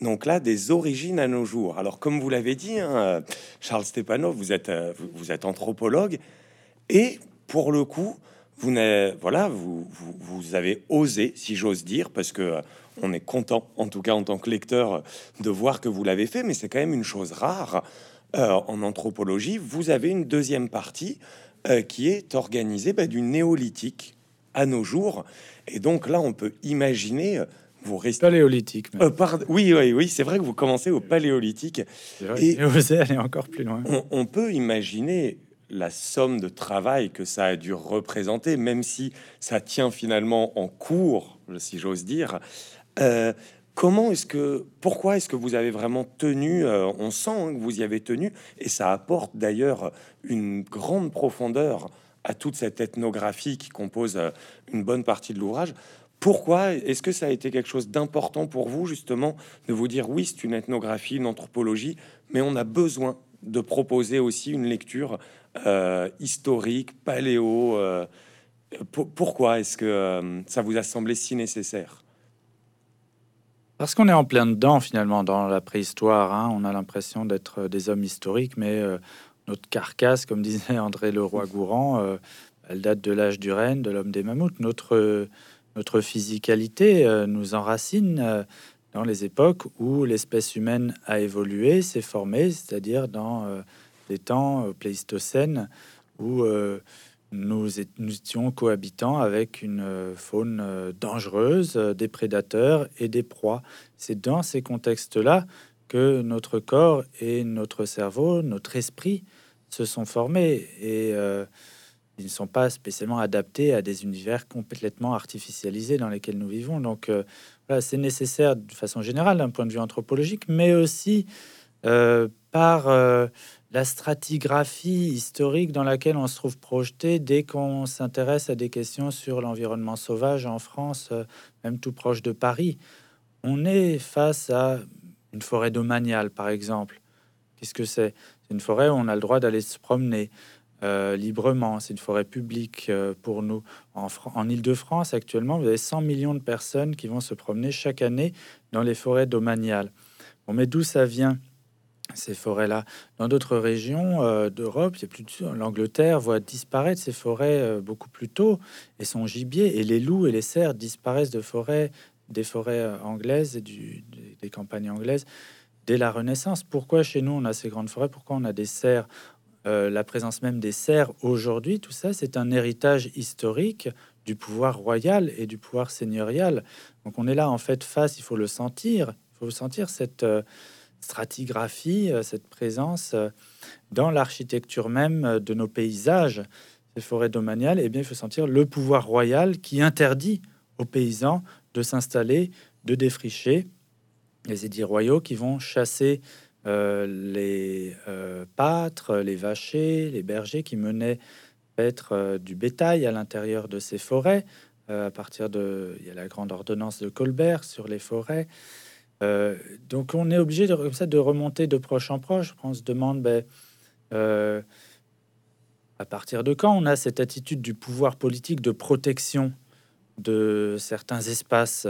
donc là, des origines à nos jours. Alors, comme vous l'avez dit, hein, Charles Stepanov, vous êtes, vous, êtes anthropologue, et pour le coup, vous, voilà, vous, vous, avez osé, si j'ose dire, parce que on est content, en tout cas en tant que lecteur, de voir que vous l'avez fait, mais c'est quand même une chose rare euh, en anthropologie, vous avez une deuxième partie euh, qui est organisée bah, du néolithique à nos jours. Et donc là, on peut imaginer, euh, vous restez... Paléolithique. oui, oui, oui, c'est vrai que vous commencez au paléolithique. et vous allez encore plus loin. On, peut imaginer la somme de travail que ça a dû représenter, même si ça tient finalement en cours, si j'ose dire. Comment est-ce que, pourquoi est-ce que vous avez vraiment tenu euh, On sent hein, que vous y avez tenu, et ça apporte d'ailleurs une grande profondeur à toute cette ethnographie qui compose euh, une bonne partie de l'ouvrage. Pourquoi est-ce que ça a été quelque chose d'important pour vous justement de vous dire oui, c'est une ethnographie, une anthropologie, mais on a besoin de proposer aussi une lecture euh, historique, paléo. pourquoi est-ce que ça vous a semblé si nécessaire? Parce qu'on est en plein dedans, finalement, dans la préhistoire. Hein. On a l'impression d'être euh, des hommes historiques, mais euh, notre carcasse, comme disait André Leroy-Gourand, euh, elle date de l'âge du renne, de l'homme des mammouths. Notre, notre physicalité nous enracine dans les époques où l'espèce humaine a évolué, s'est formée, c'est-à-dire dans des temps pléistocènes où nous, étions cohabitants avec une euh, faune euh, dangereuse, euh, des prédateurs et des proies. C'est dans ces contextes-là que notre corps et notre cerveau, notre esprit se sont formés et ils ne sont pas spécialement adaptés à des univers complètement artificialisés dans lesquels nous vivons. Donc, c'est nécessaire de façon générale d'un point de vue anthropologique, mais aussi par la stratigraphie historique dans laquelle on se trouve projeté dès qu'on s'intéresse à des questions sur l'environnement sauvage en France, euh, même tout proche de Paris. On est face à une forêt domaniale, par exemple. Qu'est-ce que c'est? C'est une forêt où on a le droit d'aller se promener euh, librement. C'est une forêt publique euh, pour nous. En, en Ile-de-France, actuellement, vous avez 100 millions de personnes qui vont se promener chaque année dans les forêts domaniales. Bon, mais d'où ça vient? Ces forêts-là. Dans d'autres régions euh, d'Europe, l'Angleterre voit disparaître ces forêts euh, beaucoup plus tôt et son gibier et les loups et les cerfs disparaissent de forêts, des forêts euh, anglaises et du, des campagnes anglaises dès la Renaissance. Pourquoi chez nous on a ces grandes forêts? Pourquoi on a des cerfs La présence même des cerfs aujourd'hui, tout ça, c'est un héritage historique du pouvoir royal et du pouvoir seigneurial. Donc on est là en fait face, il faut le sentir, il faut sentir cette stratigraphie, euh, cette présence euh, dans l'architecture même euh, de nos paysages, ces forêts domaniales, eh bien, il faut sentir le pouvoir royal qui interdit aux paysans de s'installer, de défricher. Les édits royaux qui vont chasser les pâtres, les vachers, les bergers qui menaient être du bétail à l'intérieur de ces forêts. à partir de, il y a la grande ordonnance de Colbert sur les forêts. Donc on est obligé de, remonter de proche en proche. On se demande ben, à partir de quand on a cette attitude du pouvoir politique de protection de certains espaces,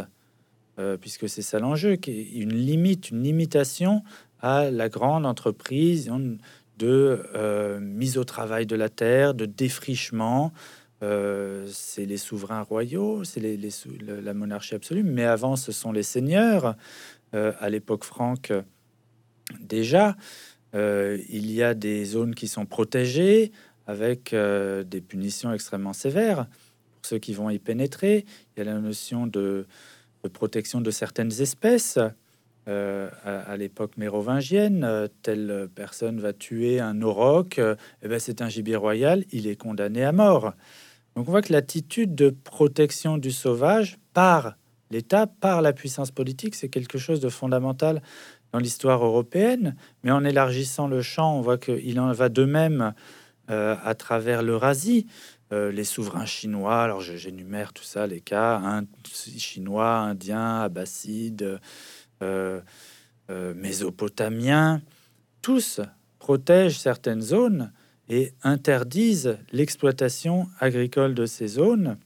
puisque c'est ça l'enjeu, qui est une limite, une limitation à la grande entreprise de euh, mise au travail de la terre, de défrichement. Euh, c'est les souverains royaux, c'est la monarchie absolue, mais avant ce sont les seigneurs. Euh, à l'époque franque, déjà, il y a des zones qui sont protégées avec des punitions extrêmement sévères pour ceux qui vont y pénétrer. Il y a la notion de protection de certaines espèces. Euh, à, l'époque mérovingienne, euh, telle personne va tuer un auroch, euh, eh ben c'est un gibier royal, il est condamné à mort. Donc on voit que l'attitude de protection du sauvage par l'État, par la puissance politique, c'est quelque chose de fondamental dans l'histoire européenne. Mais en élargissant le champ, on voit qu'il en va de même à travers l'Eurasie. les souverains chinois, alors j'énumère tout ça, les cas, un, chinois, indiens, abbassides, euh, euh, mésopotamiens, tous protègent certaines zones et interdisent l'exploitation agricole de ces zones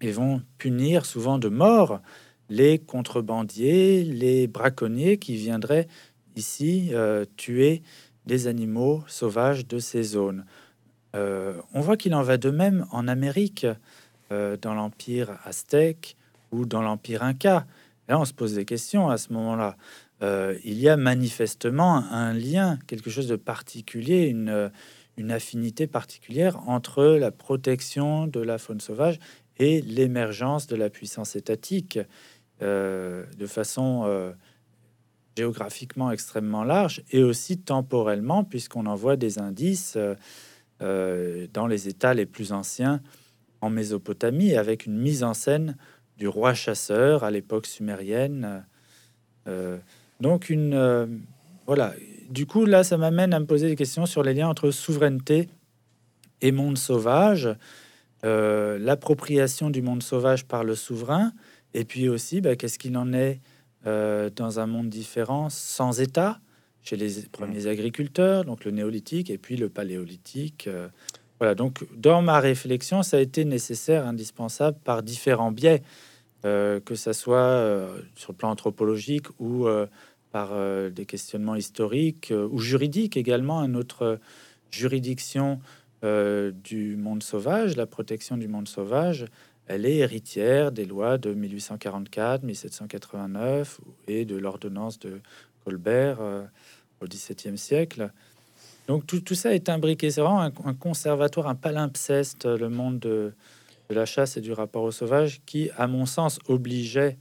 et vont punir souvent de mort les contrebandiers, les braconniers qui viendraient ici euh, tuer des animaux sauvages de ces zones. on voit qu'il en va de même en Amérique, dans l'Empire aztèque ou dans l'Empire inca. Là, on se pose des questions à ce moment-là. Euh, il y a manifestement un lien, quelque chose de particulier, une, une affinité particulière entre la protection de la faune sauvage et l'émergence de la puissance étatique euh, de façon euh, géographiquement extrêmement large et aussi temporellement, puisqu'on en voit des indices dans les États les plus anciens en Mésopotamie, avec une mise en scène du roi chasseur à l'époque sumérienne. Euh, donc une euh, voilà. Du coup, là, ça m'amène à me poser des questions sur les liens entre souveraineté et monde sauvage, euh, l'appropriation du monde sauvage par le souverain, et puis aussi, bah, qu'est-ce qu'il en est dans un monde différent, sans État, chez les premiers agriculteurs, donc le néolithique, et puis le paléolithique. Voilà, donc dans ma réflexion, ça a été nécessaire, indispensable par différents biais, euh, que ça soit euh, sur le plan anthropologique ou euh, par des questionnements historiques ou juridiques également. Une autre juridiction du monde sauvage, la protection du monde sauvage, elle est héritière des lois de 1844, 1789 et de l'ordonnance de Colbert au XVIIe siècle. Donc tout, ça est imbriqué. C'est vraiment un, conservatoire, un palimpseste, le monde de, la chasse et du rapport au sauvage, qui, à mon sens, obligeait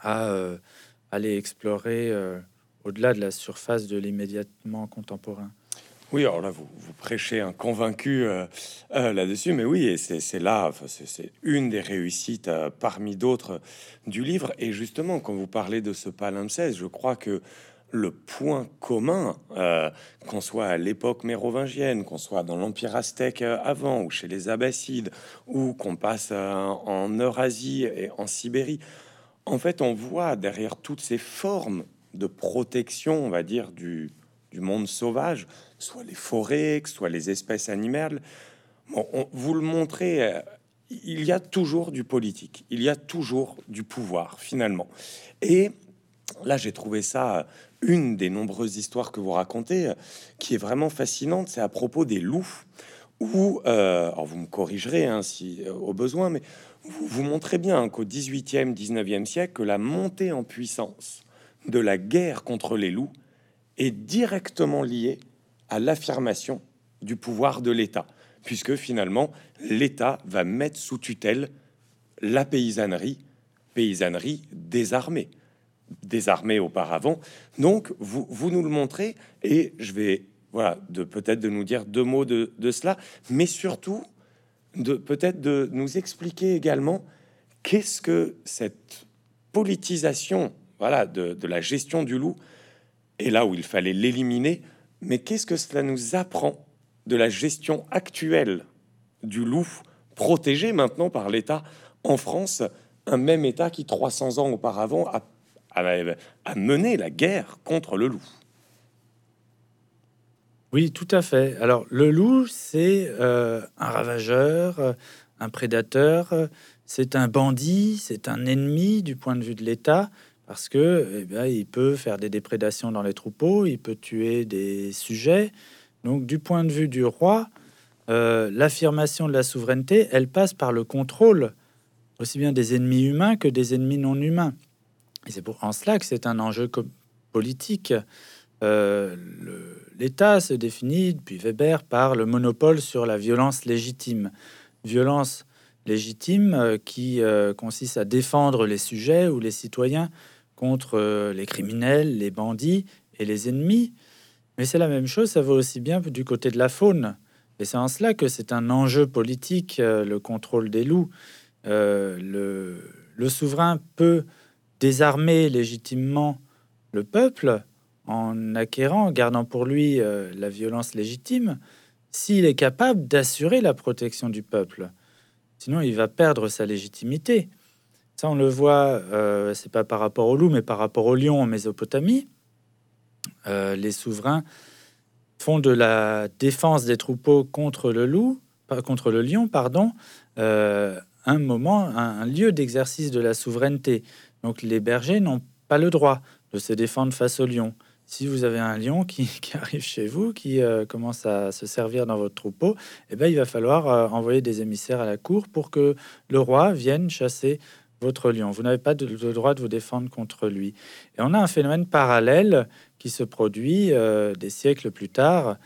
à euh, aller explorer euh, au-delà de la surface de l'immédiatement contemporain. Oui, alors là, vous, prêchez un convaincu euh, là-dessus, mais oui, et c'est là, c'est une des réussites parmi d'autres du livre. Et justement, quand vous parlez de ce palimpseste, je crois que le point commun, euh, qu'on soit à l'époque mérovingienne, qu'on soit dans l'Empire aztèque euh, avant, ou chez les Abbassides, ou qu'on passe euh, en Eurasie et en Sibérie, en fait, on voit derrière toutes ces formes de protection, on va dire, du, monde sauvage, soit les forêts, que soit les espèces animales. vous le montrez, il y a toujours du politique, il y a toujours du pouvoir, finalement. Et là, j'ai trouvé ça une des nombreuses histoires que vous racontez, euh, qui est vraiment fascinante, c'est à propos des loups, où, euh, vous me corrigerez hein, si euh, au besoin, mais vous, montrez bien qu'au 18e, 19e siècle, la montée en puissance de la guerre contre les loups est directement liée à l'affirmation du pouvoir de l'État, puisque finalement l'État va mettre sous tutelle la paysannerie, paysannerie désarmée désarmé auparavant. Donc, vous, vous nous le montrez, et je vais, voilà, de peut-être de nous dire deux mots de, cela, mais surtout de peut-être de nous expliquer également qu'est-ce que cette politisation, voilà, de, de la gestion du loup, et là où il fallait l'éliminer, mais qu'est-ce que cela nous apprend de la gestion actuelle du loup protégé maintenant par l'État en France, un même État qui 300 ans auparavant a à mener la guerre contre le loup? Oui, tout à fait. Alors, le loup, c'est euh, un ravageur, un prédateur, c'est un bandit, c'est un ennemi du point de vue de l'État, parce que eh il peut faire des déprédations dans les troupeaux, il peut tuer des sujets. Donc, du point de vue du roi, euh, l'affirmation de la souveraineté, elle passe par le contrôle aussi bien des ennemis humains que des ennemis non humains. Et c'est pour en cela que c'est un enjeu politique. Euh, L'État se définit depuis Weber par le monopole sur la violence légitime. Violence légitime euh, qui consiste à défendre les sujets ou les citoyens contre les criminels, les bandits et les ennemis. Mais c'est la même chose, ça vaut aussi bien du côté de la faune. Et c'est en cela que c'est un enjeu politique, le contrôle des loups. le, le souverain peut désarmer légitimement le peuple en acquérant, en gardant pour lui euh, la violence légitime, s'il est capable d'assurer la protection du peuple. Sinon, il va perdre sa légitimité. Ça, on le voit, euh, c'est pas par rapport au loup, mais par rapport au lion en Mésopotamie. Euh, les souverains font de la défense des troupeaux contre le loup, contre le lion, pardon, un moment, un lieu d'exercice de la souveraineté. Donc les bergers n'ont pas le droit de se défendre face au lion. Si vous avez un lion qui, arrive chez vous, qui euh, commence à se servir dans votre troupeau, eh ben, il va falloir euh, envoyer des émissaires à la cour pour que le roi vienne chasser votre lion. Vous n'avez pas le droit de vous défendre contre lui. Et on a un phénomène parallèle qui se produit euh, des siècles plus tard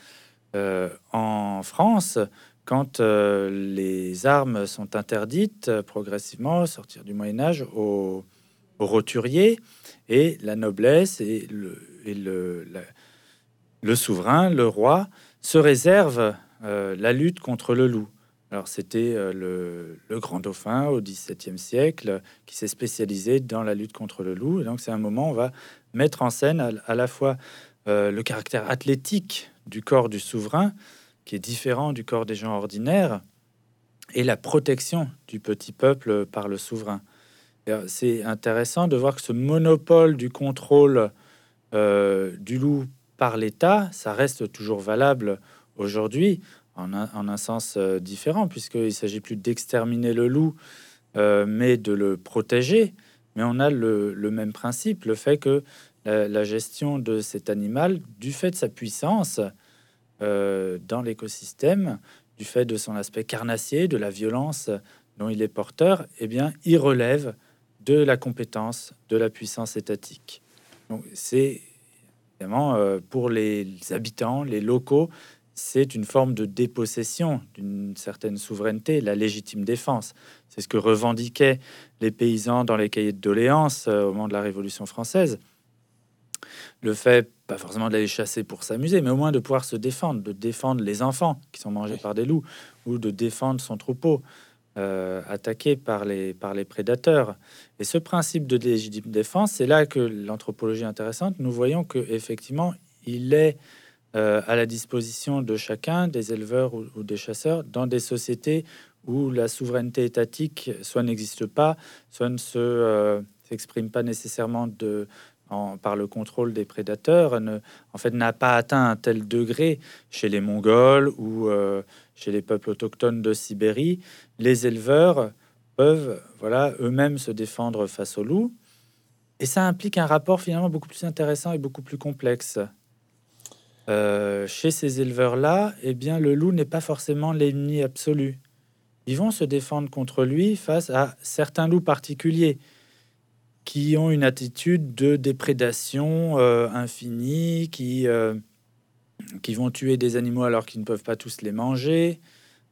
en France, quand les armes sont interdites progressivement, sortir du Moyen Âge, au roturier et la noblesse et le, le, souverain, le roi, se réserve euh, la lutte contre le loup. Alors c'était euh, le, grand dauphin au XVIIe siècle qui s'est spécialisé dans la lutte contre le loup. Donc c'est un moment où on va mettre en scène à, la fois euh, le caractère athlétique du corps du souverain, qui est différent du corps des gens ordinaires, et la protection du petit peuple par le souverain. C'est intéressant de voir que ce monopole du contrôle euh, du loup par l'État, ça reste toujours valable aujourd'hui en un, sens euh, différent, puisqu'il s'agit plus d'exterminer le loup, euh, mais de le protéger. Mais on a le, même principe, le fait que la, gestion de cet animal, du fait de sa puissance dans l'écosystème, du fait de son aspect carnassier, de la violence dont il est porteur, eh bien, il relève de la compétence, de la puissance étatique. Donc, c'est évidemment euh, pour les habitants, les locaux, c'est une forme de dépossession d'une certaine souveraineté, la légitime défense. C'est ce que revendiquaient les paysans dans les cahiers de doléances euh, au moment de la Révolution française. Le fait, pas forcément d'aller chasser pour s'amuser, mais au moins de pouvoir se défendre, de défendre les enfants qui sont mangés par des loups, ou de défendre son troupeau. Euh, attaqué par les, par les prédateurs. Et ce principe de légitime défense, c'est là que l'anthropologie est intéressante. Nous voyons que effectivement, il est euh, à la disposition de chacun, des éleveurs ou, des chasseurs, dans des sociétés où la souveraineté étatique soit n'existe pas, soit ne se euh, s'exprime pas nécessairement de, par le contrôle des prédateurs, ne, en fait, n'a pas atteint un tel degré chez les Mongols ou chez les peuples autochtones de Sibérie, les éleveurs peuvent voilà, eux-mêmes se défendre face aux loups. Et ça implique un rapport finalement beaucoup plus intéressant et beaucoup plus complexe. Euh, chez ces éleveurs-là, eh bien, le loup n'est pas forcément l'ennemi absolu. Ils vont se défendre contre lui face à certains loups particuliers qui ont une attitude de déprédation euh, infinie, qui, euh, qui vont tuer des animaux alors qu'ils ne peuvent pas tous les manger,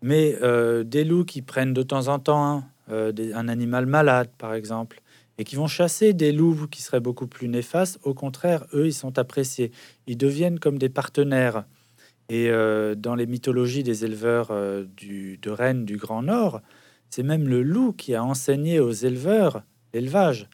mais des loups qui prennent de temps en temps euh, un animal malade, par exemple, et qui vont chasser des loups qui seraient beaucoup plus néfastes. Au contraire, eux, ils sont appréciés. Ils deviennent comme des partenaires. Et euh, dans les mythologies des éleveurs du, de rennes du Grand Nord, c'est même le loup qui a enseigné aux éleveurs l'élevage,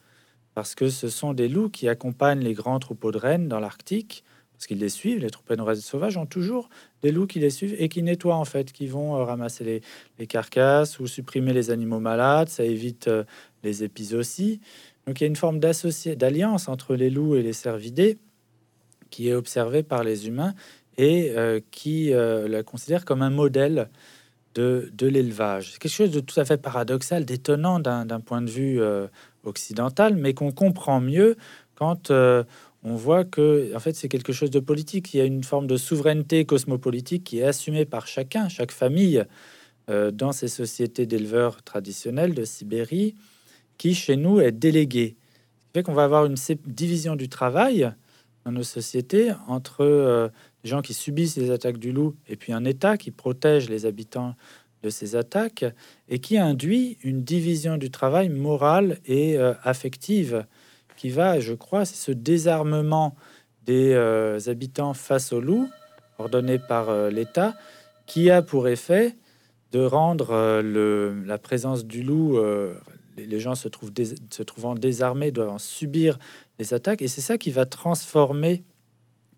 parce que ce sont des loups qui accompagnent les grands troupeaux de rennes dans l'Arctique parce qu'ils les suivent. Les troupes sauvages ont toujours des loups qui les suivent et qui nettoient en fait, qui vont euh, ramasser les, carcasses ou supprimer les animaux malades. Ça évite euh, les épizooties. Donc il y a une forme d'alliance entre les loups et les cervidés qui est observée par les humains et euh, qui la considère comme un modèle de, l'élevage. C'est quelque chose de tout à fait paradoxal, d'étonnant d'un point de vue occidental, mais qu'on comprend mieux quand on voit que en fait c'est quelque chose de politique. Il y a une forme de souveraineté cosmopolitique qui est assumée par chacun, chaque famille dans ces sociétés d'éleveurs traditionnels de Sibérie, qui chez nous est déléguée. Ce qui fait qu'on va avoir une division du travail dans nos sociétés entre des gens qui subissent les attaques du loup et puis un État qui protège les habitants de ces attaques et qui induit une division du travail morale et euh, affective qui va, je crois, c'est ce désarmement des euh, habitants face au loup ordonné par euh, l'État qui a pour effet de rendre le, la présence du loup, les, gens se, trouvent trouvant désarmés doivent subir les attaques et c'est ça qui va transformer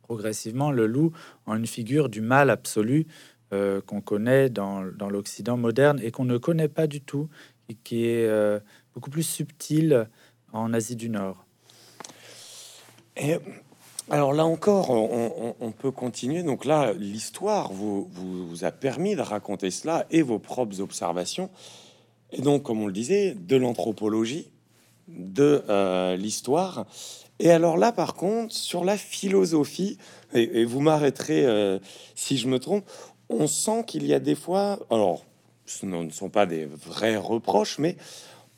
progressivement le loup en une figure du mal absolu euh, qu'on connaît dans, l'Occident moderne et qu'on ne connaît pas du tout, et qui est euh, beaucoup plus subtil en Asie du Nord. Et alors là encore, on, peut continuer. Donc là, l'histoire vous, a permis de raconter cela et vos propres observations. Et donc, comme on le disait, de l'anthropologie, de euh, l'histoire et alors là, par contre, sur la philosophie, et, vous m'arrêterez euh, si je me trompe, on sent qu'il y a des fois, alors ce ne sont pas des vrais reproches, mais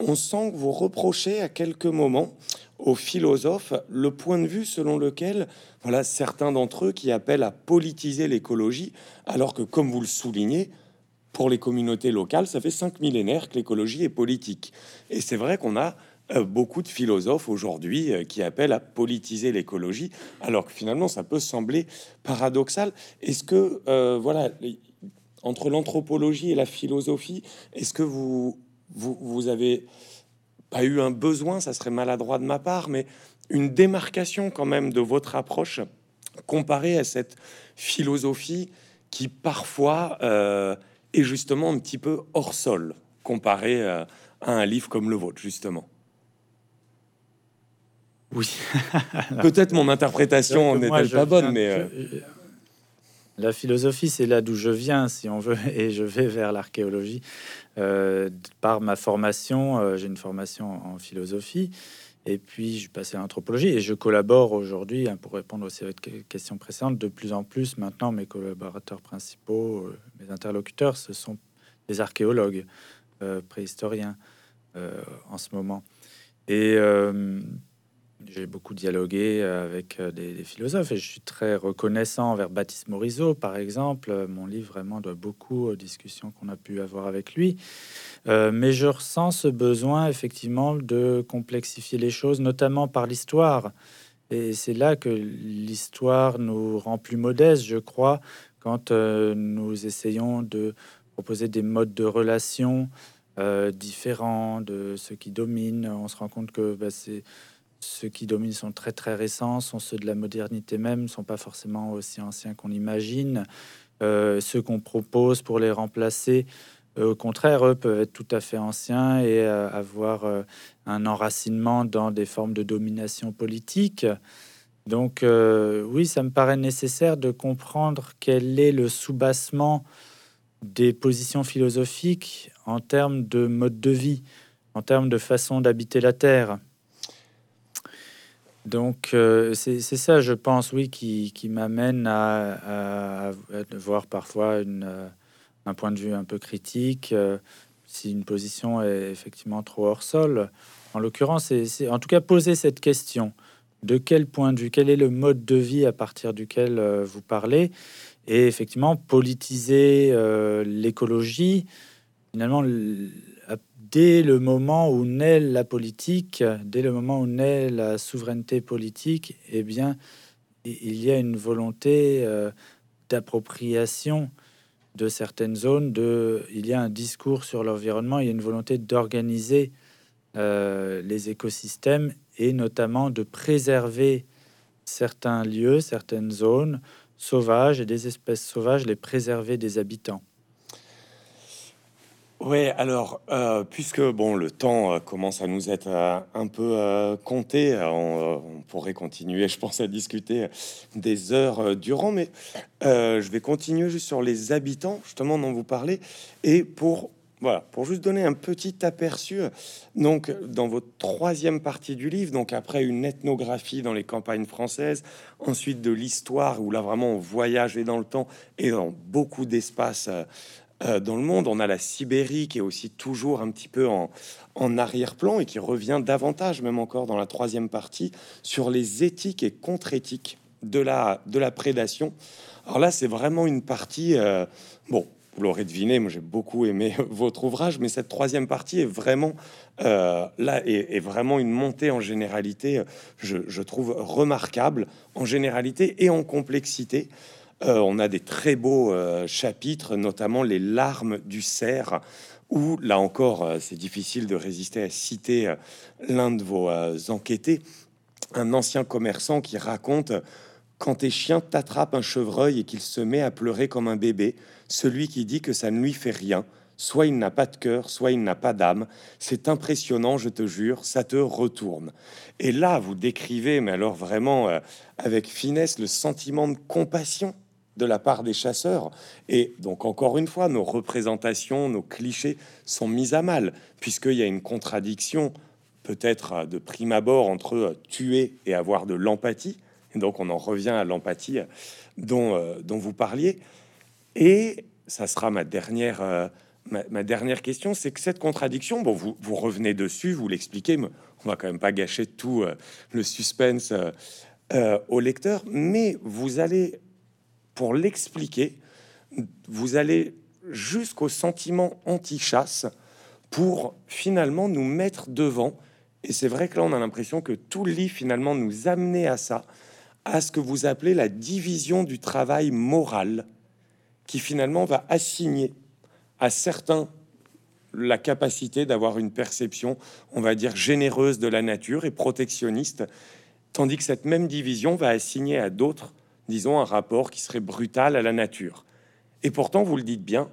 on sent que vous reprochez à quelques moments aux philosophes le point de vue selon lequel, voilà, certains d'entre eux qui appellent à politiser l'écologie, alors que, comme vous le soulignez, pour les communautés locales, ça fait cinq millénaires que l'écologie est politique. Et c'est vrai qu'on a euh, beaucoup de philosophes aujourd'hui euh, qui appellent à politiser l'écologie, alors que finalement ça peut sembler paradoxal. Est-ce que, euh, voilà, entre l'anthropologie et la philosophie, est-ce que vous, vous, vous avez pas eu un besoin, ça serait maladroit de ma part, mais une démarcation quand même de votre approche comparée à cette philosophie qui parfois est justement un petit peu hors sol comparé à un livre comme le vôtre, justement. Oui. Peut-être mon interprétation n'est pas bonne, mais... Euh, la philosophie, c'est là d'où je viens, si on veut, et je vais vers l'archéologie. Euh, par ma formation, euh, j'ai une formation en philosophie, et puis je passé à l'anthropologie, et je collabore aujourd'hui, hein, pour répondre aussi à votre question précédente, de plus en plus maintenant, mes collaborateurs principaux, mes interlocuteurs, ce sont des archéologues préhistoriens en ce moment. J'ai beaucoup dialogué euh, avec euh, des, philosophes et je suis très reconnaissant envers Baptiste Morisot, par exemple. Euh, mon livre vraiment doit beaucoup aux discussions qu'on a pu avoir avec lui. mais je ressens ce besoin effectivement de complexifier les choses, notamment par l'histoire. Et c'est là que l'histoire nous rend plus modestes, je crois, quand nous essayons de proposer des modes de relation différents de ce qui domine. On se rend compte que bah, c'est ceux qui dominent sont très très récents, sont ceux de la modernité même, sont pas forcément aussi anciens qu'on imagine. Euh, ceux qu'on propose pour les remplacer, euh, au contraire, eux peuvent être tout à fait anciens et euh, avoir un enracinement dans des formes de domination politique. Donc oui, ça me paraît nécessaire de comprendre quel est le soubassement des positions philosophiques en termes de mode de vie, en termes de façon d'habiter la Terre. Donc euh, c'est ça, je pense, oui, qui, m'amène à, voir parfois euh, un point de vue un peu critique, euh, si une position est effectivement trop hors sol. En l'occurrence, c'est en tout cas poser cette question de quel point de vue, quel est le mode de vie à partir duquel vous parlez, et effectivement politiser l'écologie. Finalement, dès le moment où naît la politique, dès le moment où naît la souveraineté politique, eh bien, il y a une volonté euh, d'appropriation de certaines zones, il y a un discours sur l'environnement, il y a une volonté d'organiser euh, les écosystèmes et notamment de préserver certains lieux, certaines zones sauvages et des espèces sauvages, les préserver des habitants. Oui, alors, euh, puisque bon, le temps euh, commence à nous être euh, un peu compté, on, pourrait continuer, je pense, à discuter des heures durant, mais je vais continuer juste sur les habitants, justement, dont vous parlez, et pour voilà, pour juste donner un petit aperçu, donc dans votre troisième partie du livre, donc après une ethnographie dans les campagnes françaises, ensuite de l'histoire où là vraiment on voyage dans le temps et dans beaucoup d'espaces euh, dans le monde. On a la Sibérie qui est aussi toujours un petit peu en, arrière-plan et qui revient davantage, même encore dans la troisième partie, sur les éthiques et contre-éthiques de la, de la prédation. Alors là, c'est vraiment une partie, euh, bon, vous l'aurez deviné, moi j'ai beaucoup aimé votre ouvrage, mais cette troisième partie est vraiment euh, là est, vraiment une montée en généralité, je, trouve remarquable en généralité et en complexité. Euh, on a des très beaux euh, chapitres, notamment les larmes du cerf, où là encore, euh, c'est difficile de résister à citer l'un de vos enquêtés, un ancien commerçant qui raconte quand tes chiens t'attrapent un chevreuil et qu'il se met à pleurer comme un bébé, celui qui dit que ça ne lui fait rien, soit il n'a pas de cœur, soit il n'a pas d'âme. C'est impressionnant, je te jure, ça te retourne. Et là, vous décrivez, mais alors vraiment avec finesse, le sentiment de compassion de la part des chasseurs. Et donc, encore une fois, nos représentations, nos clichés sont mis à mal, puisqu'il y a une contradiction, peut-être de prime abord, entre tuer et avoir de l'empathie. Donc, on en revient à l'empathie dont, euh, dont vous parliez. Et ça sera ma dernière, euh, question, c'est que cette contradiction, bon, vous, revenez dessus, vous l'expliquez, mais on va quand même pas gâcher tout euh, le suspense au lecteur, mais vous allez pour l'expliquer, vous allez jusqu'au sentiment anti-chasse pour finalement nous mettre devant. Et c'est vrai que là, on a l'impression que tout le livre finalement nous amenait à ça, à ce que vous appelez la division du travail moral, qui finalement va assigner à certains la capacité d'avoir une perception, on va dire, généreuse de la nature et protectionniste, tandis que cette même division va assigner à d'autres disons, un rapport qui serait brutal à la nature. Et pourtant, vous le dites bien,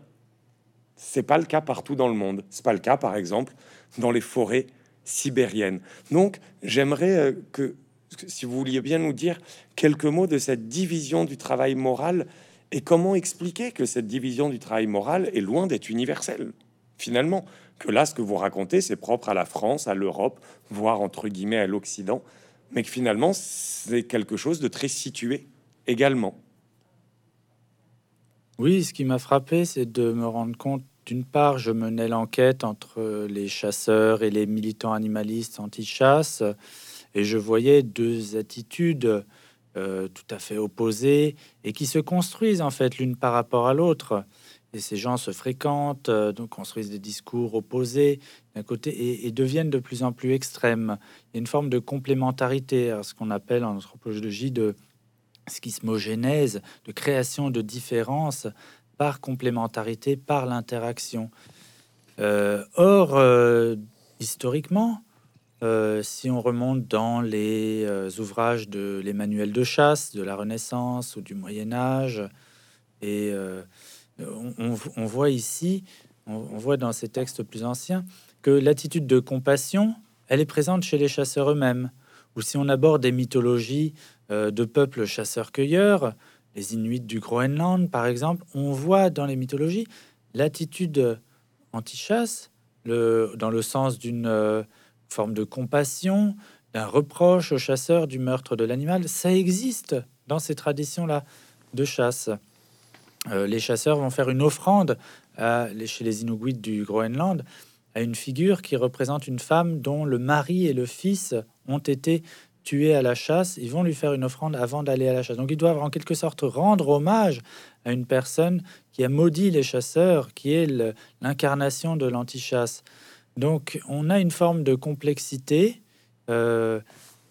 c'est pas le cas partout dans le monde. C'est pas le cas, par exemple, dans les forêts sibériennes. Donc, j'aimerais euh, que, si vous vouliez bien nous dire quelques mots de cette division du travail moral et comment expliquer que cette division du travail moral est loin d'être universelle, finalement. Que là, ce que vous racontez, c'est propre à la France, à l'Europe, voire entre guillemets à l'Occident, mais que finalement, c'est quelque chose de très situé également. Oui, ce qui m'a frappé, c'est de me rendre compte, d'une part, je menais l'enquête entre les chasseurs et les militants animalistes anti-chasse, et je voyais deux attitudes euh, tout à fait opposées et qui se construisent en fait l'une par rapport à l'autre. Et ces gens se fréquentent, euh, donc construisent des discours opposés d'un côté et, deviennent de plus en plus extrêmes. Il y a une forme de complémentarité, ce qu'on appelle en anthropologie de schismogénèse, de création de différences par complémentarité, par l'interaction. Euh, or, euh, historiquement, euh, si on remonte dans les ouvrages de les manuels de chasse de la Renaissance ou du Moyen Âge, et on, voit ici, on, voit dans ces textes plus anciens, que l'attitude de compassion, elle est présente chez les chasseurs eux-mêmes. Ou si on aborde des mythologies de peuples chasseurs-cueilleurs, les Inuits du Groenland par exemple, on voit dans les mythologies l'attitude anti-chasse, dans le sens d'une euh, forme de compassion, d'un reproche aux chasseurs du meurtre de l'animal. Ça existe dans ces traditions-là de chasse. Euh, les chasseurs vont faire une offrande chez les Inuits du Groenland à une figure qui représente une femme dont le mari et le fils ont été tué à la chasse, ils vont lui faire une offrande avant d'aller à la chasse. Donc ils doivent en quelque sorte rendre hommage à une personne qui a maudit les chasseurs, qui est l'incarnation de l'antichasse. Donc on a une forme de complexité euh,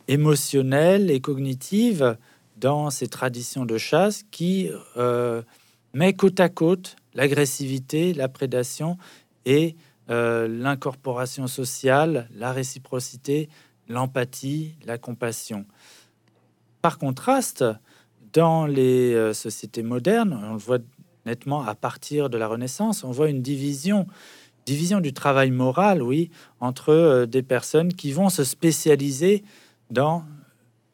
émotionnelle et cognitive dans ces traditions de chasse qui euh, met côte à côte l'agressivité, la prédation et euh, l'incorporation sociale, la réciprocité, l'empathie, la compassion. Par contraste, dans les euh, sociétés modernes, on le voit nettement à partir de la Renaissance, on voit une division division du travail moral, oui, entre des personnes qui vont se spécialiser dans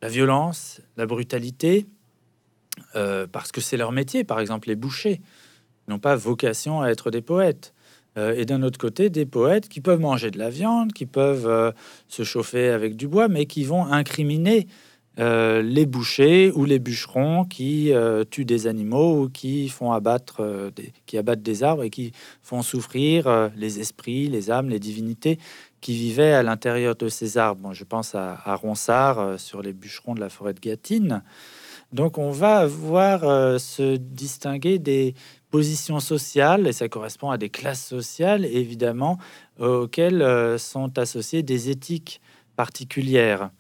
la violence, la brutalité, parce que c'est leur métier. Par exemple, les bouchers n'ont pas vocation à être des poètes. Euh, et d'un autre côté, des poètes qui peuvent manger de la viande, qui peuvent euh, se chauffer avec du bois, mais qui vont incriminer euh, les bouchers ou les bûcherons qui tuent des animaux ou qui font abattre, des, qui abattent des arbres et qui font souffrir les esprits, les âmes, les divinités qui vivaient à l'intérieur de ces arbres. je pense à, Ronsard sur les bûcherons de la forêt de Gâtine. Donc on va voir se distinguer des, positions sociales, et ça correspond à des classes sociales, évidemment, auxquelles euh, sont associées des éthiques particulières.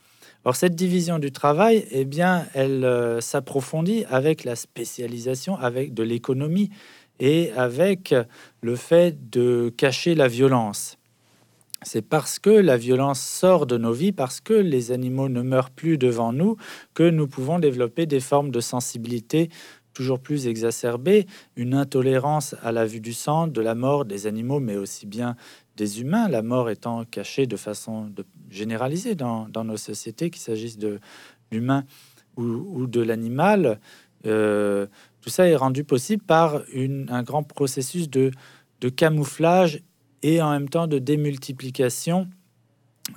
Or, cette division du travail, eh bien, elle euh, s'approfondit avec la spécialisation avec de l'économie et avec le fait de cacher la violence. C'est parce que la violence sort de nos vies, parce que les animaux ne meurent plus devant nous, que nous pouvons développer des formes de sensibilité toujours plus exacerbée, une intolérance à la vue du sang, de la mort des animaux, mais aussi bien des humains, la mort étant cachée de façon généralisée dans, nos sociétés, qu'il s'agisse de l'humain ou, de l'animal. Euh, tout ça est rendu possible par un grand processus de, camouflage et en même temps de démultiplication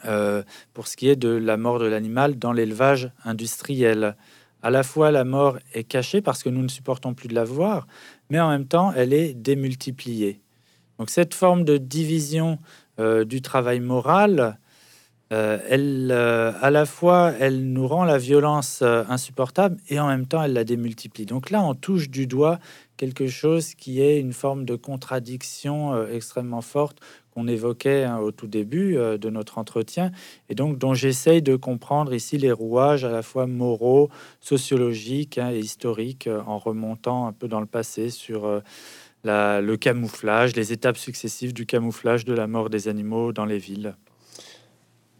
euh, pour ce qui est de la mort de l'animal dans l'élevage industriel à la fois la mort est cachée parce que nous ne supportons plus de la voir, mais en même temps elle est démultipliée. Donc cette forme de division euh, du travail moral, euh, elle, euh, à la fois, elle nous rend la violence insupportable et en même temps, elle la démultiplie. Donc là, on touche du doigt quelque chose qui est une forme de contradiction extrêmement forte qu'on évoquait hein, au tout début euh, de notre entretien, et donc dont j'essaye de comprendre ici les rouages à la fois moraux, sociologiques hein, et historiques, euh, en remontant un peu dans le passé sur euh, la, le camouflage, les étapes successives du camouflage de la mort des animaux dans les villes.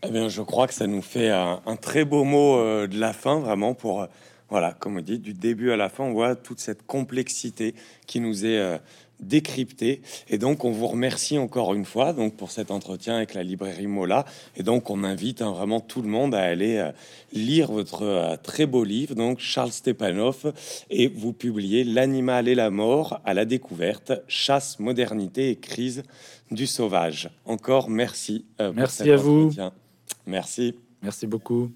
Eh bien, je crois que ça nous fait un, très beau mot de la fin, vraiment, pour, voilà, comme on dit, du début à la fin, on voit toute cette complexité qui nous est décrypté. Et donc, on vous remercie encore une fois donc pour cet entretien avec la librairie Mola. Et donc, on invite hein, vraiment tout le monde à aller euh, lire votre euh, très beau livre, donc Charles Stepanov, et vous publiez L'animal et la mort à la découverte, chasse, modernité et crise du sauvage. Encore merci. Euh, merci à vous. Merci. Merci beaucoup.